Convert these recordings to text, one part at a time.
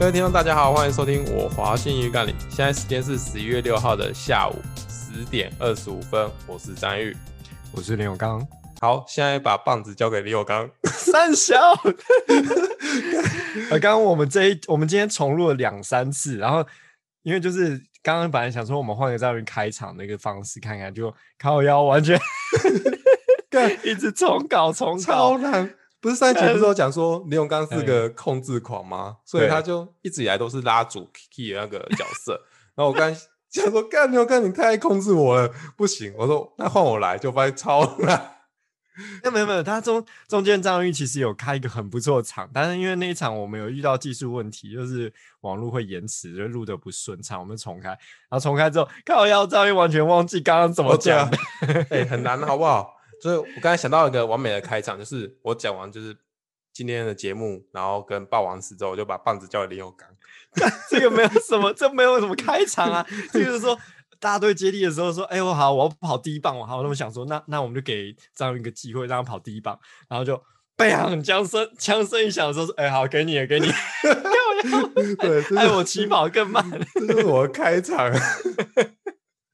好，各位听众，大家好，欢迎收听我华信鱼干里。现在时间是十一月六号的下午十点二十五分，我是张玉，我是林永刚。好，现在把棒子交给林永刚。三小，啊，刚刚我们这一，我们今天重录了两三次，然后因为就是刚刚本来想说我们换个这样开场那个方式看看，就靠腰完全，一直重搞重搞，超难。不是上一集不是有讲说李永刚是个控制狂吗？所以他就一直以来都是拉主 key 的那个角色。然后我刚 想说，干林永刚你太控制我了，不行。我说那换我来，就发现超难。那 没有没有，他中中间张玉其实有开一个很不错的场，但是因为那一场我们有遇到技术问题，就是网络会延迟，就录的不顺畅，我们重开。然后重开之后，靠腰张玉完全忘记刚刚怎么讲，哎、欸，很难，好不好？所以我刚才想到一个完美的开场，就是我讲完就是今天的节目，然后跟霸王死之后，我就把棒子交给林永刚。这个没有什么，这没有什么开场啊。就是说，大家都接力的时候说：“哎、欸，我好，我要跑第一棒。”我好，那么想说，那那我们就给张宇一个机会，让他跑第一棒。然后就砰，枪声枪声一响的时候说：“哎、欸，好，给你了，给你。要要”对，哎我起跑更慢。这是我的开场。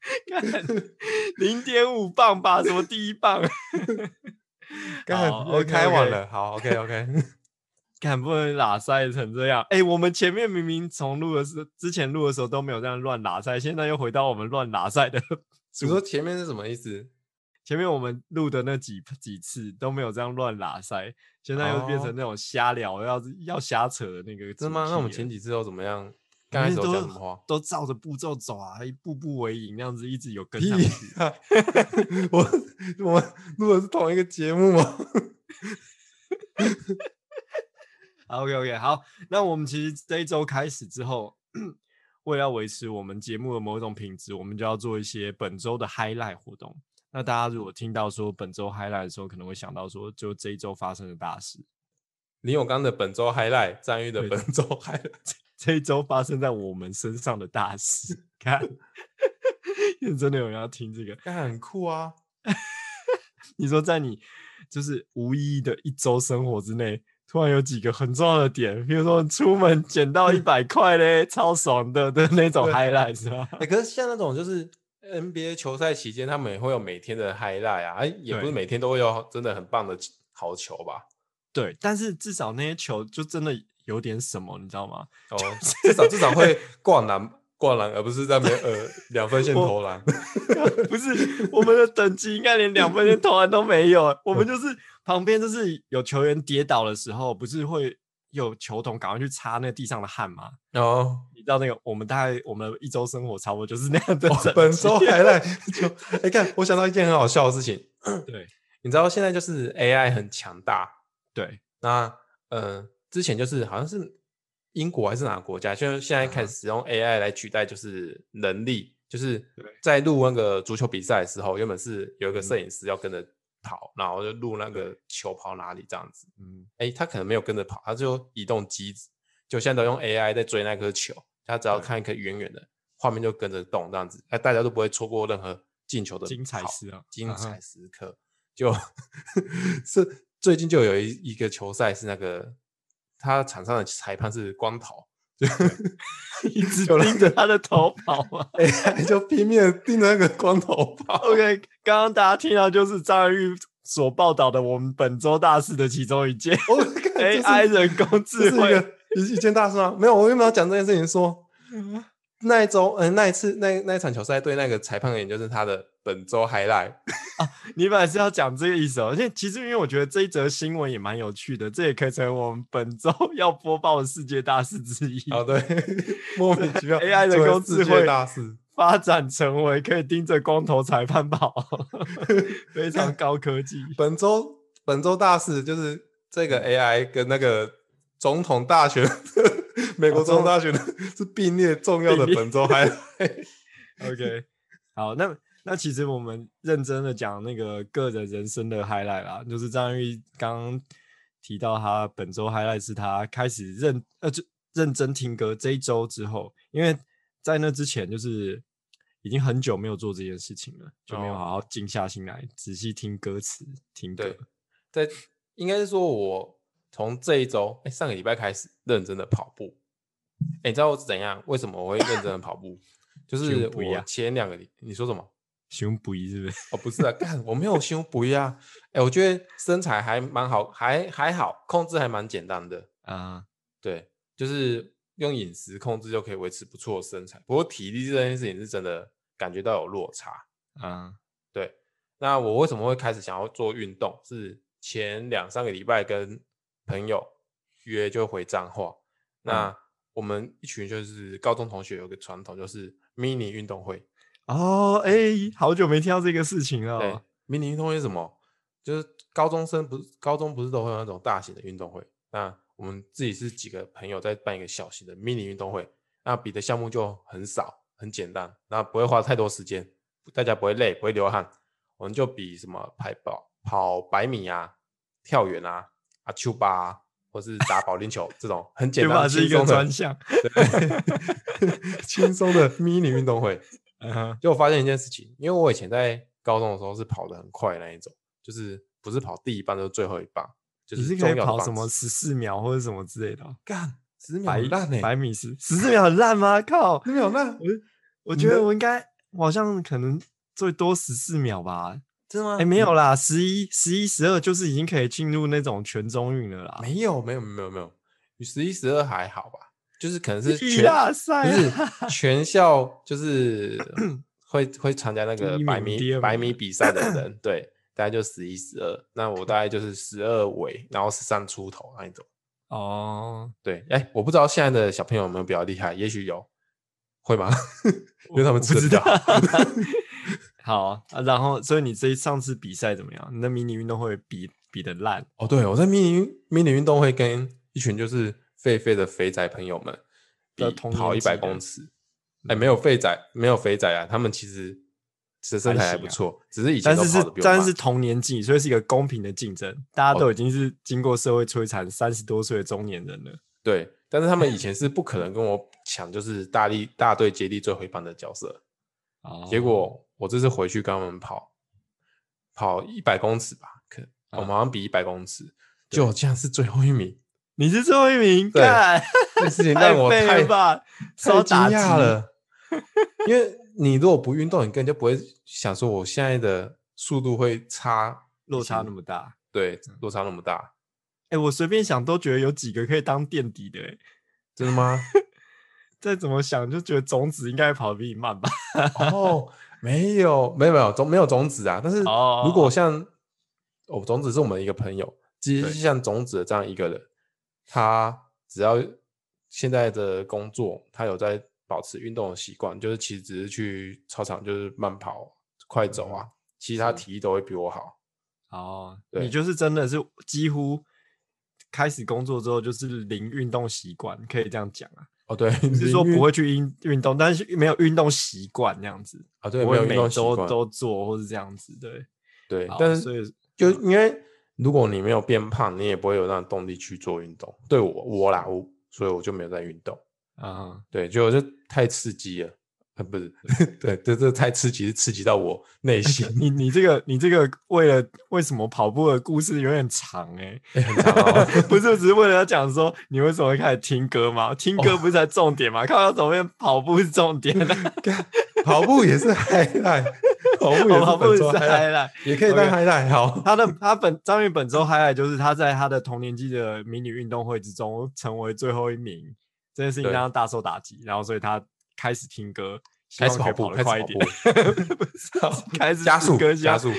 看零点五磅吧，什么第一棒？看我开完了，好，OK OK。看不能拉赛成这样，哎、欸，我们前面明明从录的时候，之前录的时候都没有这样乱拉赛，现在又回到我们乱拉赛的。你说前面是什么意思？前面我们录的那几几次都没有这样乱拉赛，现在又变成那种瞎聊，要要瞎扯的那个。真的吗？那我们前几次又怎么样？刚开始讲什么话？都照着步骤走啊，一步步为营，那样子一直有跟上去。我我如果是同一个节目吗？OK OK，好，那我们其实这一周开始之后，为了要维持我们节目的某一种品质，我们就要做一些本周的 highlight 活动。那大家如果听到说本周 highlight 的时候，可能会想到说，就这一周发生的大事。林永刚的本周 highlight，张玉的本周 highlight。这一周发生在我们身上的大事，看，真的有人要听这个，看很酷啊！你说在你就是无意义的一周生活之内，突然有几个很重要的点，比如说出门捡到一百块嘞，超爽的的那种 highlight 是吧？哎、欸，可是像那种就是 NBA 球赛期间，他们也会有每天的 highlight 啊，哎，也不是每天都会有真的很棒的好球吧？对，但是至少那些球就真的。有点什么，你知道吗？哦，至少至少会灌篮，灌篮，而不是在呃两分线投篮。不是，我们的等级应该连两分线投篮都没有。我们就是旁边就是有球员跌倒的时候，不是会有球童赶快去擦那地上的汗吗？哦，你知道那个我们大概我们一周生活差不多就是那样的、哦。本周 还在就哎、欸，看我想到一件很好笑的事情。对，你知道现在就是 AI 很强大。对，那呃。之前就是好像是英国还是哪个国家，就现在开始使用 AI 来取代，就是能力，就是在录那个足球比赛的时候，原本是有一个摄影师要跟着跑，然后就录那个球跑哪里这样子。嗯，哎，他可能没有跟着跑，他就移动机子，就现在都用 AI 在追那颗球，他只要看一颗远远的画面就跟着动这样子，哎，大家都不会错过任何进球的精彩时啊，精彩时刻。就 是最近就有一一个球赛是那个。他场上的裁判是光头，就 一直盯着他的 头跑嘛，哎，就拼命盯着那个光头跑。OK，刚刚大家听到就是张玉所报道的我们本周大事的其中一件，AI 人工智慧一一件大事吗？没有，我为什么要讲这件事情？说那一周，嗯，那一次那那一场球赛对那个裁判而言就是他的。本周 highlight 啊，你本来是要讲这个意思哦。因为其实因为我觉得这一则新闻也蛮有趣的，这也可以成为我们本周 要播报的世界大事之一。哦，对，莫名其妙，AI 人工智慧大事 发展成为可以盯着光头裁判跑，非常高科技。本周本周大事就是这个 AI 跟那个总统大选，美国中央大学的是并列重要的本周 highlight。OK，好，那。那其实我们认真的讲那个个人人生的 highlight 啦，就是张玉刚提到他本周 highlight 是他开始认呃就认真听歌这一周之后，因为在那之前就是已经很久没有做这件事情了，就没有好好静下心来仔细听歌词听歌。对，在应该是说我从这一周哎上个礼拜开始认真的跑步，欸，你知道我是怎样？为什么我会认真的跑步？就是我前两个，你说什么？胸不一是不是？哦，不是啊，干，我没有胸不一啊。哎、欸，我觉得身材还蛮好，还还好，控制还蛮简单的啊。对，就是用饮食控制就可以维持不错的身材。不过体力这件事情是真的感觉到有落差啊。对，那我为什么会开始想要做运动？是前两三个礼拜跟朋友约就回彰化，那。嗯我们一群就是高中同学，有个传统，就是 mini 运动会。哦，哎、欸，好久没听到这个事情了。对，mini 运动会是什么？就是高中生不是高中不是都会有那种大型的运动会？那我们自己是几个朋友在办一个小型的 mini 运动会，那比的项目就很少，很简单，那不会花太多时间，大家不会累，不会流汗。我们就比什么排跑跑百米啊，跳远啊，啊丘巴啊。或是打保龄球这种很简单、轻松的专项，轻松的 mini 运动会。就我发现一件事情，因为我以前在高中的时候是跑得很快那一种，就是不是跑第一棒就是最后一棒，就是可以跑什么十四秒或者什么之类的。干十秒很烂呢？百米十十四秒很烂吗？靠，十秒烂。我我觉得我应该，我好像可能最多十四秒吧。真的吗？哎、欸，没有啦，十一、十一、十二就是已经可以进入那种全中运了啦。没有，没有，没有，没有，你十一、十二还好吧？就是可能是全赛，不是全校，就是 会会参加那个百米百米比赛的人，对，大概就十一、十二。那我大概就是十二尾，然后十三出头那一种。哦，对，哎、欸，我不知道现在的小朋友有没有比较厉害，也许有，会吗？因为他们不知道。好啊，然后所以你这一上次比赛怎么样？你的迷你运动会比比的烂哦？对，我在迷你迷你运动会跟一群就是废废的肥仔朋友们比跑一百公尺。哎、欸，没有废仔，没有肥仔啊，他们其实其实身材还不错，啊、只是以前。但是是但是同年纪，所以是一个公平的竞争，大家都已经是经过社会摧残三十多岁的中年人了。对，但是他们以前是不可 能跟我抢，就是大力大队接力最后一棒的角色。结果我这次回去跟他们跑，跑一百公尺吧，可我马上比一百公尺，就竟然是最后一名。你是最后一名，对，这事情让我太太惊讶了。因为你如果不运动，你根本就不会想说我现在的速度会差落差那么大。对，落差那么大。哎，我随便想都觉得有几个可以当垫底的，哎，真的吗？再怎么想，就觉得种子应该跑得比你慢吧？哦，没有，没有，没有种，没有种子啊。但是如果像哦，种子是我们的一个朋友，其实是像种子的这样一个人，他只要现在的工作，他有在保持运动的习惯，就是其实只是去操场就是慢跑、快走啊，其实他体力都会比我好。哦，你就是真的是几乎开始工作之后就是零运动习惯，可以这样讲啊。哦，对，是说不会去运运动，但是没有运动习惯这样子啊，对，没有运动都都做或是这样子，对对。但是所以就因为如果你没有变胖，你也不会有那种动力去做运动。对我我啦，我所以我就没有在运动啊，对，就就太刺激了。啊，不是，对，这这太刺激，刺激到我内心。你你这个你这个为了为什么跑步的故事有点长哎，欸 欸，很长哦，不是只是为了要讲说你为什么会开始听歌吗？听歌不是才重点吗？哦，看到怎么变跑步是重点呢？跑步也是 highlight，跑步也是跑步也是 highlight，也可以当 highlight。好，他的他本张宇本周 highlight 就是他在他的同年纪的迷你运动会之中成为最后一名，这件事情让他大受打击，然后所以他。开始听歌，开始跑步，开始快一点，开始加速，加速。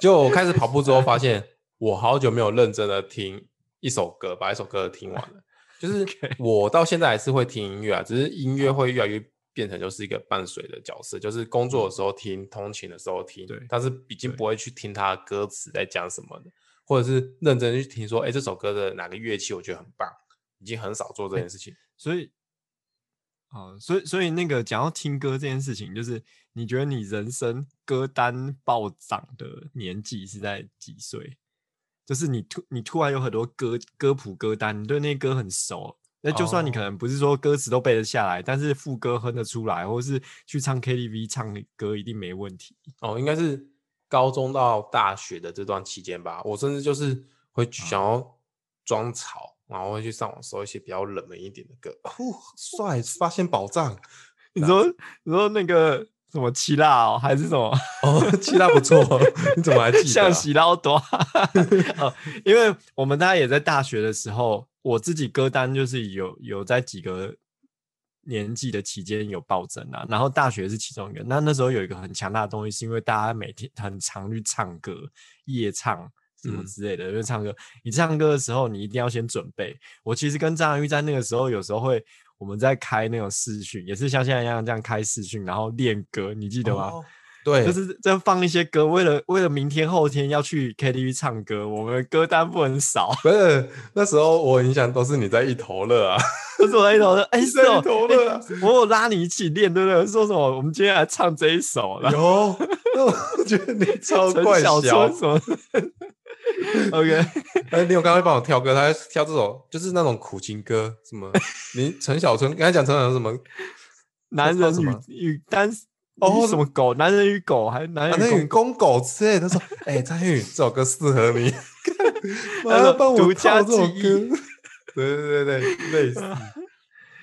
就我开始跑步之后，发现我好久没有认真的听一首歌，把一首歌听完了。就是我到现在还是会听音乐啊，只是音乐会越来越变成就是一个伴随的角色，就是工作的时候听，通勤的时候听，但是已经不会去听他的歌词在讲什么的，或者是认真去听说，哎，这首歌的哪个乐器我觉得很棒，已经很少做这件事情，所以。哦，所以所以那个讲到听歌这件事情，就是你觉得你人生歌单暴涨的年纪是在几岁？就是你突你突然有很多歌歌谱歌单，你对那些歌很熟，那就算你可能不是说歌词都背得下来，但是副歌哼得出来，或是去唱 KTV 唱歌一定没问题。哦，应该是高中到大学的这段期间吧。我甚至就是会想要装草，然后会去上网搜一些比较冷门一点的歌。哦，帅，发现宝藏。你说，你说那个什么七辣哦，还是什么？哦，七辣不错，你怎么还记得、啊？像喜捞多。哦，因为我们大家也在大学的时候，我自己歌单就是有有在几个年纪的期间有暴增啊。然后大学是其中一个。那那时候有一个很强大的东西，是因为大家每天很常去唱歌、夜唱。什么之类的，就唱歌。你唱歌的时候，你一定要先准备。我其实跟张玉在那个时候，有时候会我们在开那种视讯，也是像现在一样这样开视讯，然后练歌，你记得吗？哦、对，就是在放一些歌，为了为了明天后天要去 KTV 唱歌，我们歌单不能少。不是那时候我印象都是你在一头热啊，都是我在一头热。哎、欸，是哦，一头热、啊欸。我有拉你一起练，对不对？说什么？我们今天来唱这一首。有，我觉得你超怪小什么。OK，哎，你有刚刚帮我挑歌，他还挑这首，就是那种苦情歌，什么？你陈小春刚才讲陈小春什么？男人与与单哦，什么狗？男人与狗，还男人与公狗之类。他说：“哎，张宇，这首歌适合你。”他说：“帮我挑这首歌。”对对对对，类似。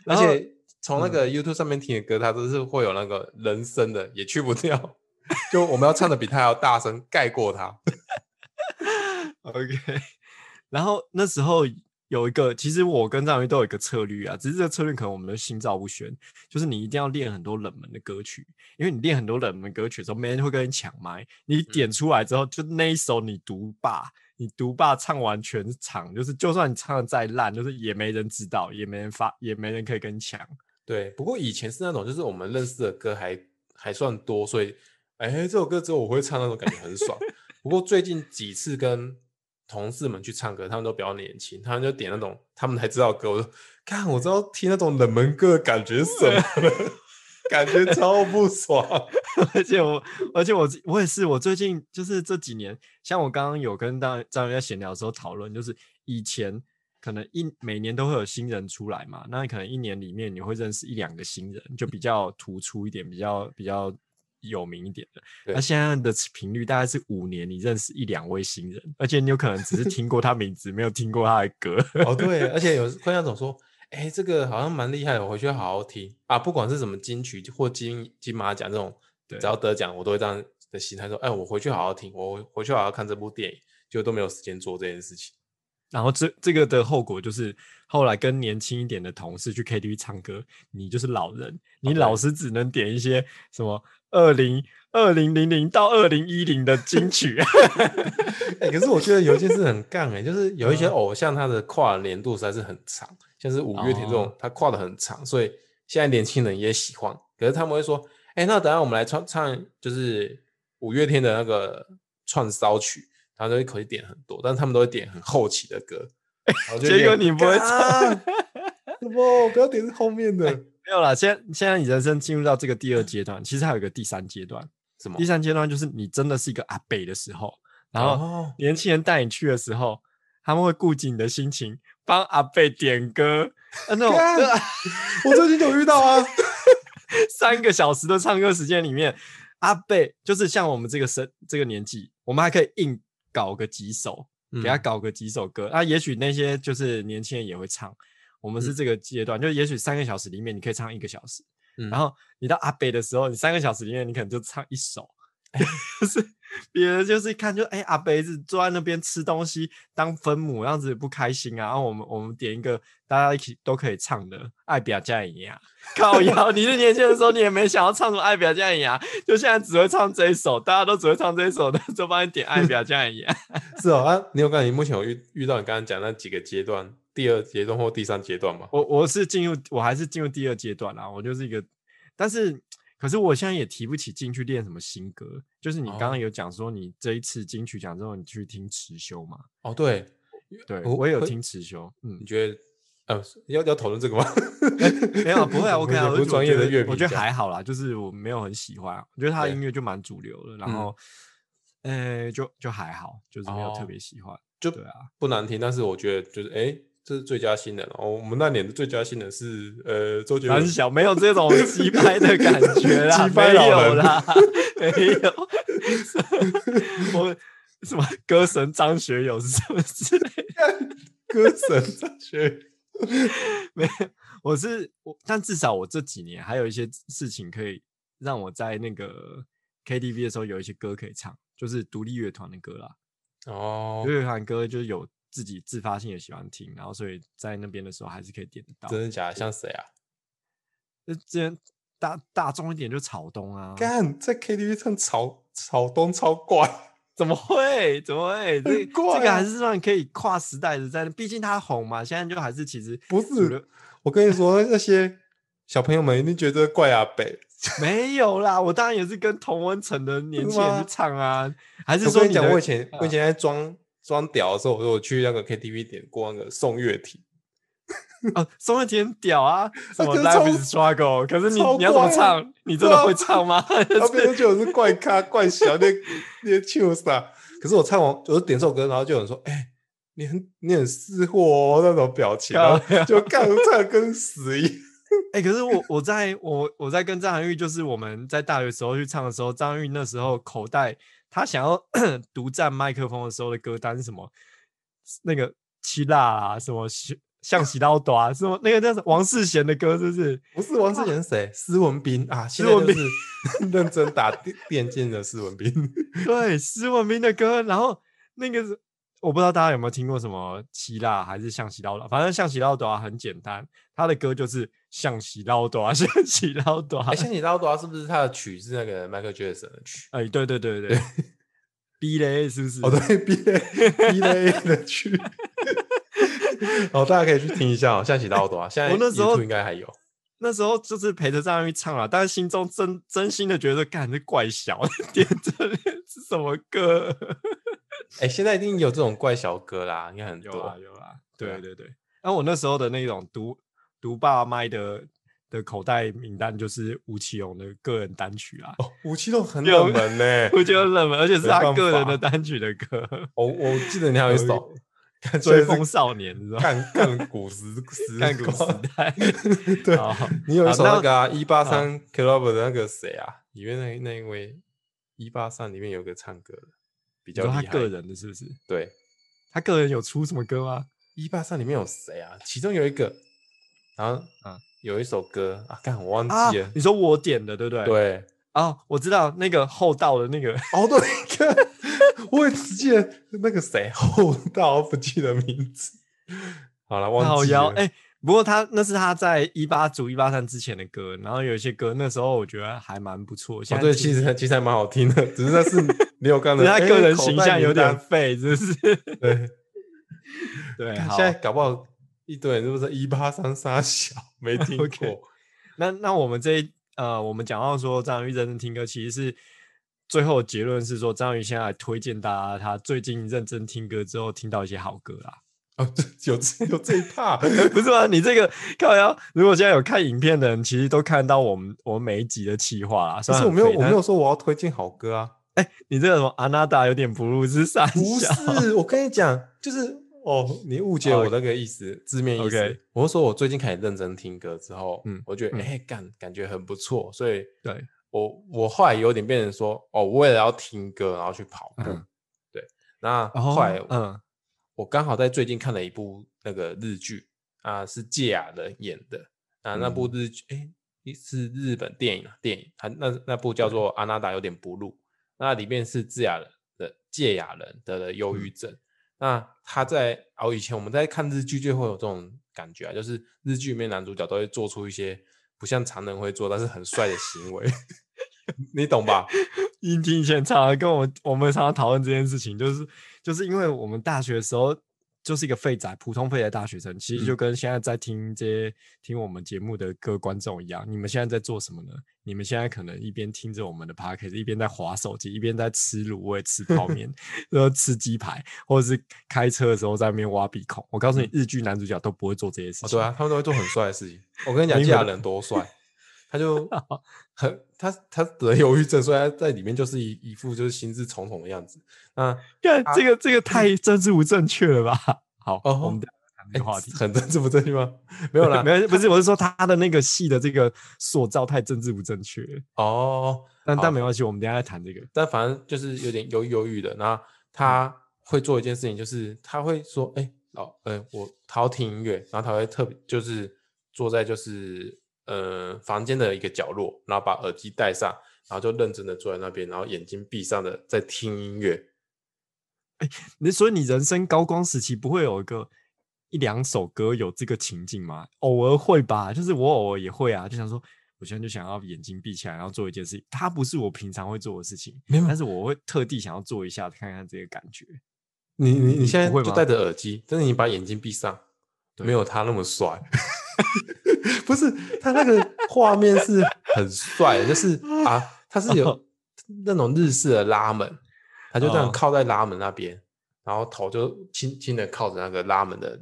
而且从那个 YouTube 上面听的歌，它都是会有那个人声的，也去不掉。就我们要唱的比他还要大声，盖过他。OK，然后那时候有一个，其实我跟张宇都有一个策略啊，只是这个策略可能我们都心照不宣，就是你一定要练很多冷门的歌曲，因为你练很多冷门歌曲的时候，没人会跟你抢麦，你点出来之后，就那一首你独霸，你独霸唱完全场，就是就算你唱的再烂，就是也没人知道，也没人发，也没人可以跟你抢。对，不过以前是那种，就是我们认识的歌还还算多，所以哎，这首歌只有我会唱，那种感觉很爽。不过最近几次跟同事们去唱歌，他们都比较年轻，他们就点那种他们才知道歌。我说，看，我知道听那种冷门歌的感觉是什么，感觉超不爽。而且我，而且我，我也是，我最近就是这几年，像我刚刚有跟大张在闲聊的时候讨论，就是以前可能一每年都会有新人出来嘛，那可能一年里面你会认识一两个新人，就比较突出一点，比较比较。有名一点的，那现在的频率大概是五年，你认识一两位新人，而且你有可能只是听过他名字，没有听过他的歌。哦，对，而且有会那种说，哎、欸，这个好像蛮厉害的，我回去好好听啊。不管是什么金曲或金金马奖这种，只要得奖，我都会这样的心态说，哎、欸，我回去好好听，我回去好好看这部电影，就都没有时间做这件事情。然后这这个的后果就是，后来跟年轻一点的同事去 KTV 唱歌，你就是老人，你老是只能点一些什么。二零二零零零到二零一零的金曲，可是我觉得有一件事很杠哎、欸，就是有一些偶像他的跨年度实在是很长，像是五月天这种，他跨的很长，所以现在年轻人也喜欢。可是他们会说，哎、欸，那等下我们来唱唱，就是五月天的那个串烧曲，然后就会可以点很多，但是他们都会点很后期的歌，结果你不会唱，不，不要点后面的。欸没有啦，现在现在你人生进入到这个第二阶段，其实还有一个第三阶段。什么？第三阶段就是你真的是一个阿伯的时候，然后年轻人带你去的时候，他们会顾及你的心情，帮阿伯点歌。啊、那种，我最近有遇到啊，三个小时的唱歌时间里面，阿伯就是像我们这个生这个年纪，我们还可以硬搞个几首，给他搞个几首歌。那、嗯啊、也许那些就是年轻人也会唱。我们是这个阶段，嗯、就也许三个小时里面你可以唱一个小时，嗯、然后你到阿北的时候，你三个小时里面你可能就唱一首，就是别人就是一看就哎、欸、阿北是坐在那边吃东西当分母，样子不开心啊。然后我们我们点一个大家一起都可以唱的《爱比亚加一样》，靠腰，你是年轻的时候你也没想要唱什么《爱比亚加一样》，就现在只会唱这一首，大家都只会唱这一首的，就帮你点《爱比亚加一样》。是哦啊，你有刚才你目前有遇遇到你刚刚讲那几个阶段？第二阶段或第三阶段吗？我我是进入，我还是进入第二阶段啦。我就是一个，但是可是我现在也提不起劲去练什么新歌。就是你刚刚有讲说，你这一次金曲奖之后，你去听持修嘛？哦，对，对我，有听持修。嗯，你觉得呃，要要讨论这个吗？欸、没有，不会啊。OK 啊，不专业的乐评，我觉得还好啦。就是我没有很喜欢，我觉得他的音乐就蛮主流的。然后，呃、就就还好，就是没有特别喜欢。就对啊，不难听，但是我觉得就是哎。欸这是最佳新人哦，我们那年的最佳新人是呃周杰伦。很小，没有这种击拍的感觉啦，没有啦，没有。我什么歌神张学友是什么之类的？歌神张学友没有，我是我，但至少我这几年还有一些事情可以让我在那个 KTV 的时候有一些歌可以唱，就是独立乐团的歌啦。哦，独立乐团歌就是有自己自发性也喜欢听，然后所以在那边的时候还是可以点得到。真的假的？像谁啊？那之前大大众一点就草东啊。干在 KTV 唱草草东超怪。怎么会？怎么会？这、啊、这个还是算可以跨时代的在，在毕竟他红嘛。现在就还是其实不是。我跟你说，那些小朋友们一定觉得怪阿北。没有啦，我当然也是跟童文成的年轻人去唱啊。还是说你讲，我以前我以前在装装屌的时候，我说我去那个 KTV 点过那个宋岳庭。啊，宋岳庭很屌啊，什么 Life is Struggle，可是你你要怎么唱？你真的会唱吗？他别人觉得我是怪咖怪小，那那糗啥？可是我唱完，我就点这首歌，然后就有人说：“哎、欸，你很你很识货哦，那种表情，就看唱跟死一样。”哎，可是我我在我我在跟张含韵，就是我们在大学时候去唱的时候，张含韵那时候口袋他想要 独占麦克风的时候的歌单是什么？那个七辣啊，什么？像洗刀短啊，是吗？那个那是王世贤的歌，是不是？不是王世贤是谁？施文斌啊，施文斌认真打电电竞的施文斌。对，施文斌的歌，然后那个是我不知道大家有没有听过什么希腊还是像洗刀短，反正像洗刀短很简单，他的歌就是像洗刀短，像洗刀短。哎，像洗刀短是不是他的曲是那个迈克杰克逊的曲？哎，对对对对，B 类是不是？哦，对，B 类 B 类的曲。哦，大家可以去听一下哦，像起到多啊！现在我那时候应该还有，那时候就是陪着张含韵唱了，但是心中真真心的觉得，干这怪小，点这是什么歌？哎、欸，现在一定有这种怪小哥啦，应该很多有啦，有啦，对对对。那、啊、我那时候的那种独独霸麦的的口袋名单，就是吴奇隆的个人单曲啊。哦，吴奇隆很冷门呢，我觉得冷门，而且是他个人的单曲的歌。哦，我记得你还有一首。追风少年，是吧？看看古时时，看古 时代。对，你有一首那个啊，一八三 Club 的那个谁啊？里面那那一位一八三里面有个唱歌的，比较厉害。他个人的是不是？对，他个人有出什么歌吗？一八三里面有谁啊？其中有一个，然后啊，有一首歌啊，看我忘记了。你说我点的，对不对？对。啊，我知道那个厚道的那个，哦，对，我也只记得那个谁 厚道，不记得名字。好了，忘记了。哎、欸，不过他那是他在一八组一八三之前的歌，然后有一些歌那时候我觉得还蛮不错。现在、哦、对，其实其实还蛮好听的，只是那是没有刚的，他个人形象有点废，是不是？对对，现在搞不好一堆人是不是一八三沙小没听过？Okay. 那那我们这一。呃，我们讲到说张含韵认真听歌，其实是最后结论是说张含韵现在推荐大家，他最近认真听歌之后听到一些好歌啦。哦，有有这一趴，不是吗？你这个靠腰，如果现在有看影片的人，其实都看到我们我们每一集的企划啦。可是我没有我没有说我要推荐好歌啊。哎、欸，你这个什么阿娜达有点不入是啥？不是，我跟你讲，就是。哦，你误解我那个意思，字面意思。我是说我最近开始认真听歌之后，嗯，我觉得哎，干、嗯欸、感觉很不错，所以对我我后来有点变成说，哦，我为了要听歌，然后去跑步。嗯、对，那后来，嗯，我刚好在最近看了一部那个日剧啊，是芥雅人演的啊，那部日剧哎、欸，是日本电影啊，电影，它那那部叫做《阿娜达有点不入》，那里面是堺雅人的芥雅人得了忧郁症。嗯那他在哦，以前我们在看日剧就会有这种感觉啊，就是日剧里面男主角都会做出一些不像常人会做，但是很帅的行为，你懂吧？音听以前常常跟我我们常常讨论这件事情，就是就是因为我们大学的时候。就是一个废宅，普通废宅大学生，其实就跟现在在听这些、嗯、听我们节目的各位观众一样。你们现在在做什么呢？你们现在可能一边听着我们的 podcast，一边在划手机，一边在吃卤味、吃泡面，然后吃鸡排，或者是开车的时候在那边挖鼻孔。我告诉你，日剧男主角都不会做这些事情。哦、对啊，他们都会做很帅的事情。我跟你讲，堺雅人多帅，他就 很他他得忧郁症，所以他在里面就是一一副就是心事重重的样子。那，看这个这个 太政治不正确了吧？好，哦、我们谈这个话题、欸、很政治不正确吗？没有啦，没有，不是，我是说他的那个戏的这个塑造太政治不正确哦。但但没关系，我们等一下再谈这个。但反正就是有点忧忧郁的，然后他会做一件事情，就是他会说：“哎、欸，哦，嗯，我他要听音乐，然后他会特别就是坐在就是呃房间的一个角落，然后把耳机戴上，然后就认真的坐在那边，然后眼睛闭上的在听音乐。哎，你说你人生高光时期不会有一个一两首歌有这个情境吗？偶尔会吧，就是我偶尔也会啊，就想说我现在就想要眼睛闭起来，然后做一件事情，它不是我平常会做的事情，但是我会特地想要做一下，看看这个感觉。你你你现在就戴着耳机，但是你把眼睛闭上，没有他那么帅。不是他那个画面是很帅的，就是 啊，他是有那种日式的拉门，他就这样靠在拉门那边，然后头就轻轻的靠着那个拉门的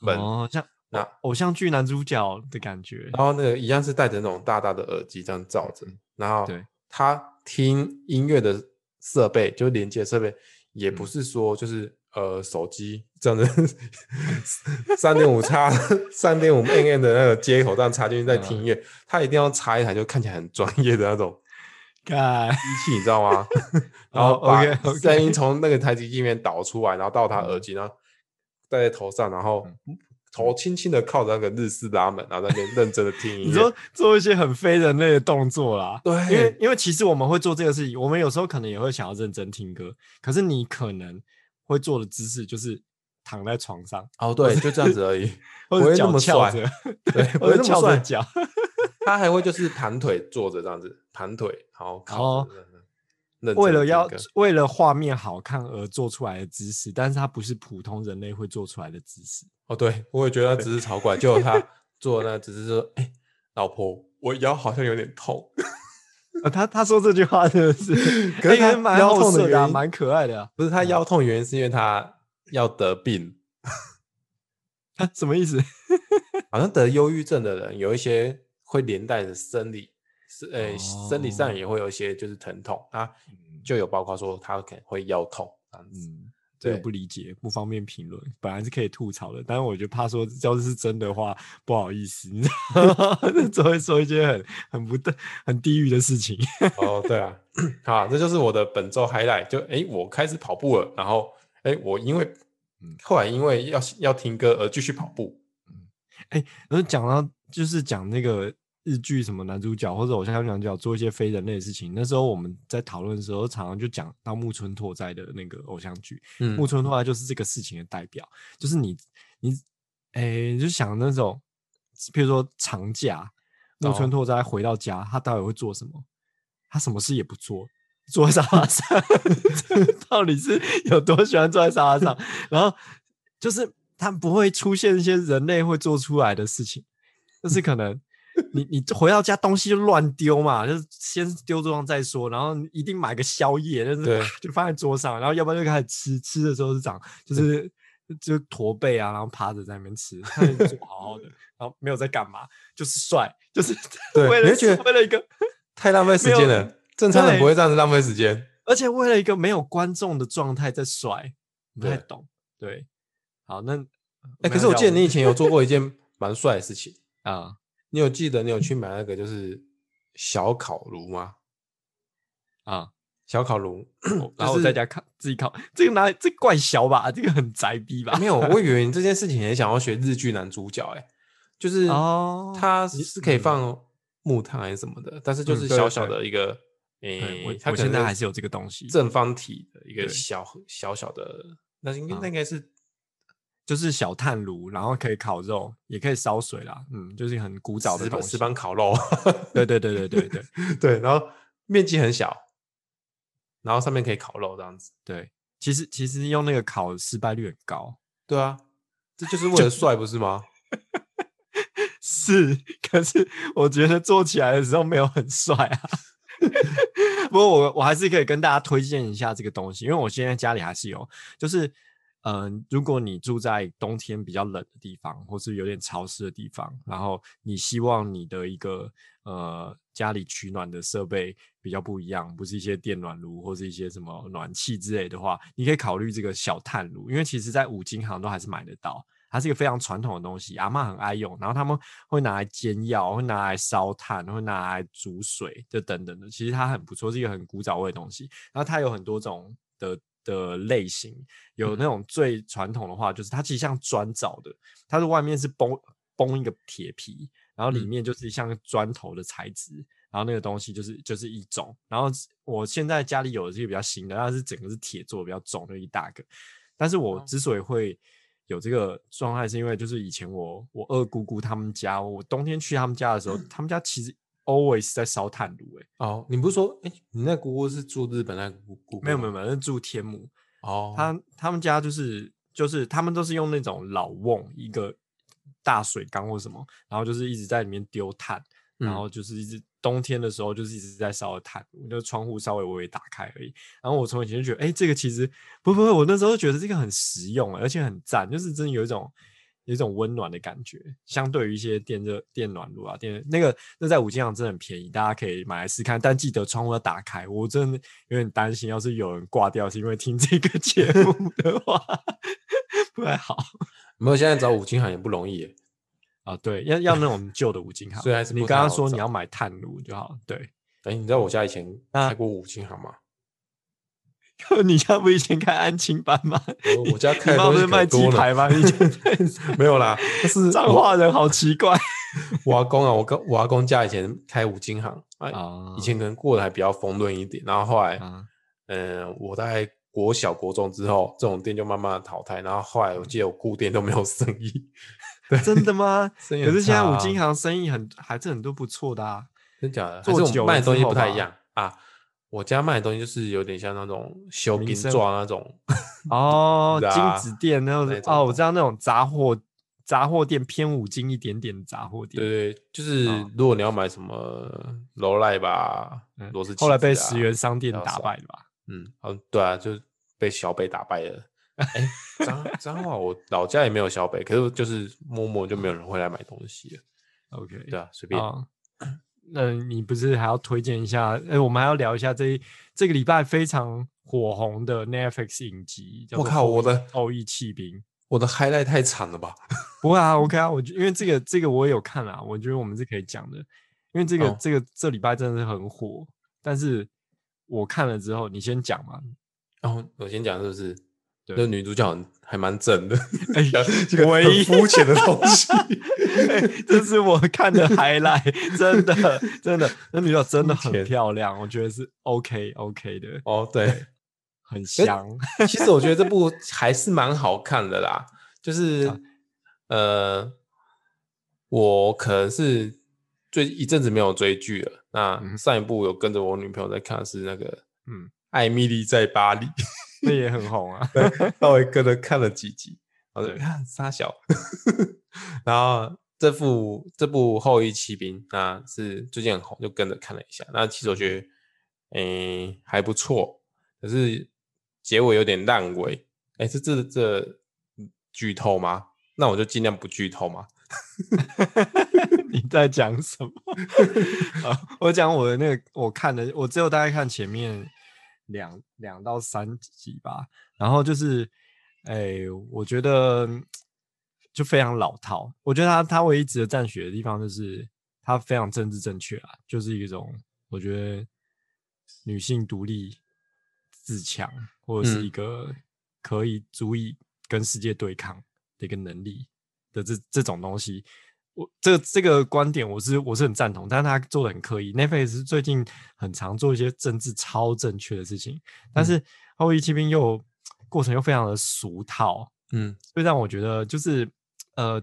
门，哦，像那偶像剧男主角的感觉。然后那个一样是戴着那种大大的耳机这样罩着，然后他听音乐的设备就连接设备。也不是说就是呃手机这样子三点五插三点五 mm 的那个接口这样插进去再听音乐，他一定要插一台就看起来很专业的那种 机器，你知道吗？然后把声音从那个台机器里面导出来，然后到他耳机，然后戴在头上，然后头轻轻的靠着那个日式拉门，然后在那边认真的听音乐。你说做一些很非人类的动作啦，对，因为因为其实我们会做这个事情，我们有时候可能也会想要认真听歌，可是你可能会做的姿势就是躺在床上，哦，对，就这样子而已，或者脚翘着，对，不会翘着脚，他还会就是盘腿坐着这样子，盘腿，然后靠。为了要为了画面好看而做出来的姿势，但是它不是普通人类会做出来的姿势。哦，对，我也觉得他姿势超怪，就他做那只是说，哎，老婆，我腰好像有点痛。他他说这句话真的是，可是他腰痛的原因蛮可爱的啊。不是他腰痛原因是因为他要得病。他什么意思？好像得忧郁症的人有一些会连带的生理。是，呃、欸，生理上也会有一些就是疼痛啊，就有包括说他可能会腰痛这样子。嗯，这个不理解，不方便评论。本来是可以吐槽的，但是我觉得怕说要是真的话，不好意思，你知道吗？只会说一些很很不对、很地狱的事情。哦，对啊，好，这就是我的本周 highlight。就哎、欸，我开始跑步了，然后哎、欸，我因为后来因为要要听歌而继续跑步。嗯，哎、欸，然后讲到就是讲那个。日剧什么男主角或者偶像男主角做一些非人类的事情，那时候我们在讨论的时候，常常就讲到木村拓哉的那个偶像剧。嗯，木村拓哉就是这个事情的代表，就是你你哎、欸，你就想那种，譬如说长假，木村拓哉回到家，他到底会做什么？他什么事也不做，坐在沙发上，到底是有多喜欢坐在沙发上？然后就是他不会出现一些人类会做出来的事情，就是可能。你你回到家东西就乱丢嘛，就是先丢桌上再说，然后一定买个宵夜，就是就放在桌上，然后要不然就开始吃，吃的时候是长就是就驼背啊，然后趴着在那边吃，就好好的，然后没有在干嘛，就是帅，就是对，为了为了一个 太浪费时间了，正常人不会这样子浪费时间，而且为了一个没有观众的状态在帅，不太懂，对，对，好，那哎、欸，可是我记得你以前有做过一件蛮帅的事情啊。你有记得你有去买那个就是小烤炉吗？啊，小烤炉，然后我在家烤自己烤，这个拿这个怪小吧，这个很宅逼吧？没有，我以为你 这件事情也想要学日剧男主角，哎，就是哦，它是可以放木炭还是什么的，但是就是小小的一个，诶，我现在还是有这个东西，正方体的一个小小小的，那应该那应该是。就是小炭炉，然后可以烤肉，也可以烧水啦。嗯，就是很古早的东西。石板烤肉。对对对对对对 对。然后面积很小，然后上面可以烤肉这样子。对，其实其实用那个烤失败率很高。对啊，这就是为了帅不是吗？是，可是我觉得做起来的时候没有很帅啊。不过我我还是可以跟大家推荐一下这个东西，因为我现在家里还是有，就是。嗯、如果你住在冬天比较冷的地方，或是有点潮湿的地方，然后你希望你的一个呃家里取暖的设备比较不一样，不是一些电暖炉或是一些什么暖气之类的话，你可以考虑这个小炭炉，因为其实在五金行都还是买得到。它是一个非常传统的东西，阿嬷很爱用，然后他们会拿来煎药，会拿来烧炭，会拿来煮水，就等等的。其实它很不错，是一个很古早味的东西。然后它有很多种的。的类型，有那种最传统的话，就是它其实像砖造的，它的外面是崩崩一个铁皮，然后里面就是像砖头的材质，嗯、然后那个东西就是就是一种。然后我现在家里有的这个比较新的，它是整个是铁做的，比较重，就一大个。但是我之所以会有这个状态，是因为就是以前我我二姑姑他们家，我冬天去他们家的时候，嗯、他们家其实 always 在烧炭炉。哎，哦，你不是说，哎、欸，你那姑姑是住日本那姑姑？没有没有没有，是住天母。哦，他他们家就是就是他们都是用那种老瓮，一个大水缸或什么，然后就是一直在里面丢炭，嗯、然后就是一直。冬天的时候就是一直在烧炭，我就窗户稍微微微打开而已。然后我从以前就觉得，哎、欸，这个其实不不不，我那时候觉得这个很实用，而且很赞，就是真的有一种有一种温暖的感觉。相对于一些电热电暖炉啊，电那个那在五金行真的很便宜，大家可以买来试看。但记得窗户要打开。我真的有点担心，要是有人挂掉是因为听这个节目的话，不太好。没有，现在找五金行也不容易耶。啊，对，要要那种旧的五金行。所以还是你刚刚说你要买炭炉就好。对，哎、欸，你知道我家以前开过五金行吗？你家不以前开安亲班吗？我，我家开的东西是卖鸡排吗？以前 没有啦，是彰化人，好奇怪。我阿公啊，我跟我阿公家以前开五金行啊，以前可能过得还比较丰润一点，然后后来，嗯、呃，我大概国小国中之后，这种店就慢慢的淘汰，然后后来我记得我固店都没有生意。对真的吗？可是现在五金行生意很还是很多不错的啊，真假的？做久卖的东西不太一样啊。我家卖的东西就是有点像那种修金装那种 哦，金子店那种哦，我知道那种杂货杂货店偏五金一点点的杂货店。对对，就是如果你要买什么罗赖吧，螺丝，后来被十元商店打败了吧？嗯，哦，对啊，就被小北打败了。哎，彰彰化，我老家也没有小北，可是就是默默就没有人会来买东西了。OK，对啊，随便。那你不是还要推荐一下？哎，我们还要聊一下这这个礼拜非常火红的 Netflix 影集。我靠，我的奥义弃兵，我的 highlight 太惨了吧？不会啊，OK 啊，我因为这个这个我也有看啊，我觉得我们是可以讲的，因为这个、哦、这个这礼拜真的是很火。但是我看了之后，你先讲嘛。然后、哦、我先讲是不是？那女主角还蛮正的，哎呀，这个很肤浅的东西，欸、这是我看的 highlight，真的真的，那女主角真的很漂亮，我觉得是 OK OK 的。哦，对，对很香。其实我觉得这部还是蛮好看的啦，就是、啊、呃，我可能是最一阵子没有追剧了。那上一部有跟着我女朋友在看是那个，嗯，《艾米丽在巴黎》。那也很红啊，稍微跟着看了几集，我就看沙小，然后这部这部《后裔骑兵》那是最近很红，就跟着看了一下。那其实我觉得，诶、欸、还不错，可是结尾有点烂尾。哎、欸，这这这剧透吗？那我就尽量不剧透嘛。你在讲什么？我讲我的那个，我看的，我只有大概看前面。两两到三集吧，然后就是，哎、欸，我觉得就非常老套。我觉得他他唯一值得赞许的地方就是他非常政治正确啊，就是一种我觉得女性独立自强，或者是一个可以足以跟世界对抗的一个能力的这这种东西。我这个这个观点我是我是很赞同，但是他做的很刻意。Netflix 最近很常做一些政治超正确的事情，但是《后翼骑兵》又过程又非常的俗套，嗯，所以让我觉得就是呃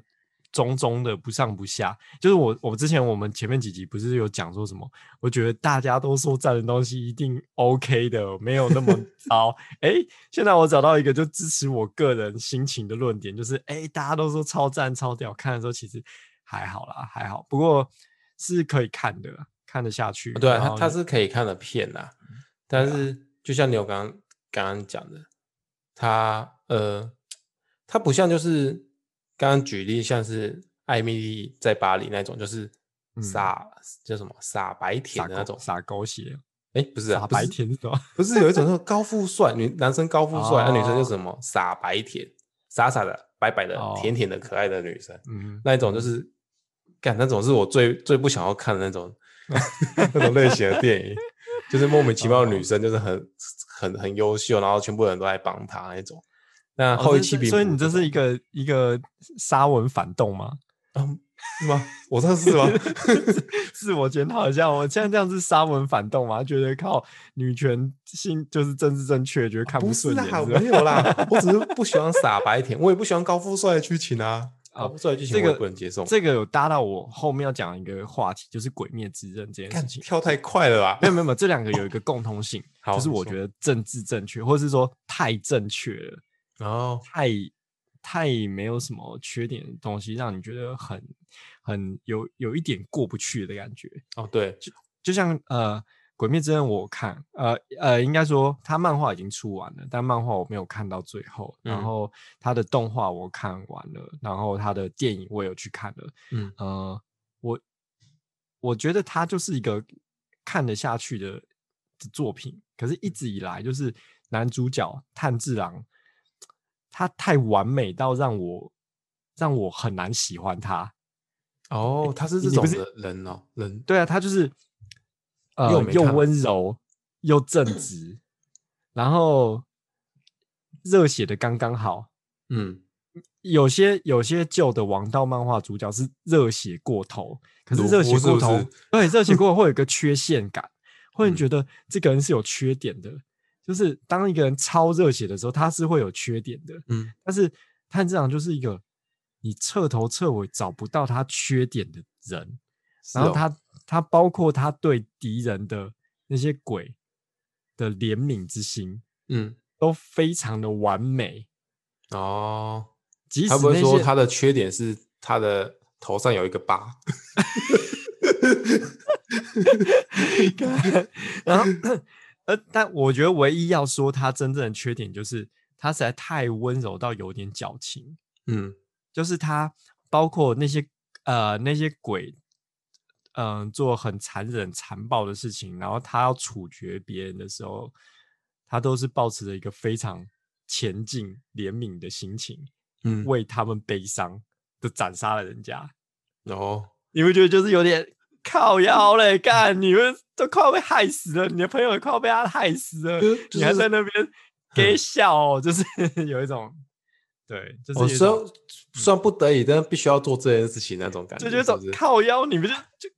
中中的不上不下。就是我我之前我们前面几集不是有讲说什么？我觉得大家都说赞的东西一定 OK 的，没有那么糟。哎、欸，现在我找到一个就支持我个人心情的论点，就是哎、欸、大家都说超赞超屌，看的时候其实。还好啦，还好，不过是可以看的，看得下去。对啊，它它是可以看的片啦，嗯、但是就像你有刚刚刚讲的，它呃，它不像就是刚刚举例，像是艾米丽在巴黎那种，就是傻、嗯、叫什么傻白甜的那种傻狗血。哎，不是啊，傻白甜是吧？不是有一种那种 高富帅女男生高富帅，那、哦、女生就是什么傻白甜，傻傻的、白白的、哦、甜甜的、可爱的女生。嗯，那一种就是。干那种是我最最不想要看的那种 那种类型的电影，就是莫名其妙的女生，就是很很很优秀，然后全部人都在帮她那种。那后翼弃兵，所以你这是一个一个沙文反动吗？嗯，是吗？我这是吗？自我检讨一下，我现在这样是沙文反动吗？觉得靠女权性就是政治正确，觉得看不顺眼没有啦，我只是不喜欢傻白甜，我也不喜欢高富帅的剧情啊。啊，这个这个不能接受。这个有搭到我后面要讲一个话题，就是《鬼灭之刃》这件事情。跳太快了吧？没有没有没有，这两个有一个共通性，就是我觉得政治正确，或者是说太正确了，然后太太没有什么缺点的东西，让你觉得很很有有一点过不去的感觉。哦，对，就就像呃。《鬼灭之刃》我看，呃呃，应该说他漫画已经出完了，但漫画我没有看到最后。嗯、然后他的动画我看完了，然后他的电影我也有去看了。嗯呃，我我觉得他就是一个看得下去的的作品，可是一直以来就是男主角炭治郎，他太完美到让我让我很难喜欢他。哦，他是这种的人哦，人对啊，他就是。呃，又温柔又正直，然后热血的刚刚好。嗯，有些有些旧的王道漫画主角是热血过头，可是热血过头，对，热血过头 会有一个缺陷感，会觉得这个人是有缺点的。就是当一个人超热血的时候，他是会有缺点的。嗯，但是炭治郎就是一个你彻头彻尾找不到他缺点的人，然后他。他包括他对敌人的那些鬼的怜悯之心，嗯，都非常的完美哦。即使他不会说他的缺点是他的头上有一个疤，然后呃，但我觉得唯一要说他真正的缺点就是他实在太温柔到有点矫情，嗯，就是他包括那些呃那些鬼。嗯，做很残忍、残暴的事情，然后他要处决别人的时候，他都是保持着一个非常前进、怜悯的心情，嗯，为他们悲伤的斩杀了人家。哦，你会觉得就是有点靠腰嘞？干，你们都快要被害死了，你的朋友也快要被他害死了，就是、你还在那边 给笑、哦，就是 有一种。对，就是说算不得已，但必须要做这件事情那种感觉，就觉得靠腰，你们就就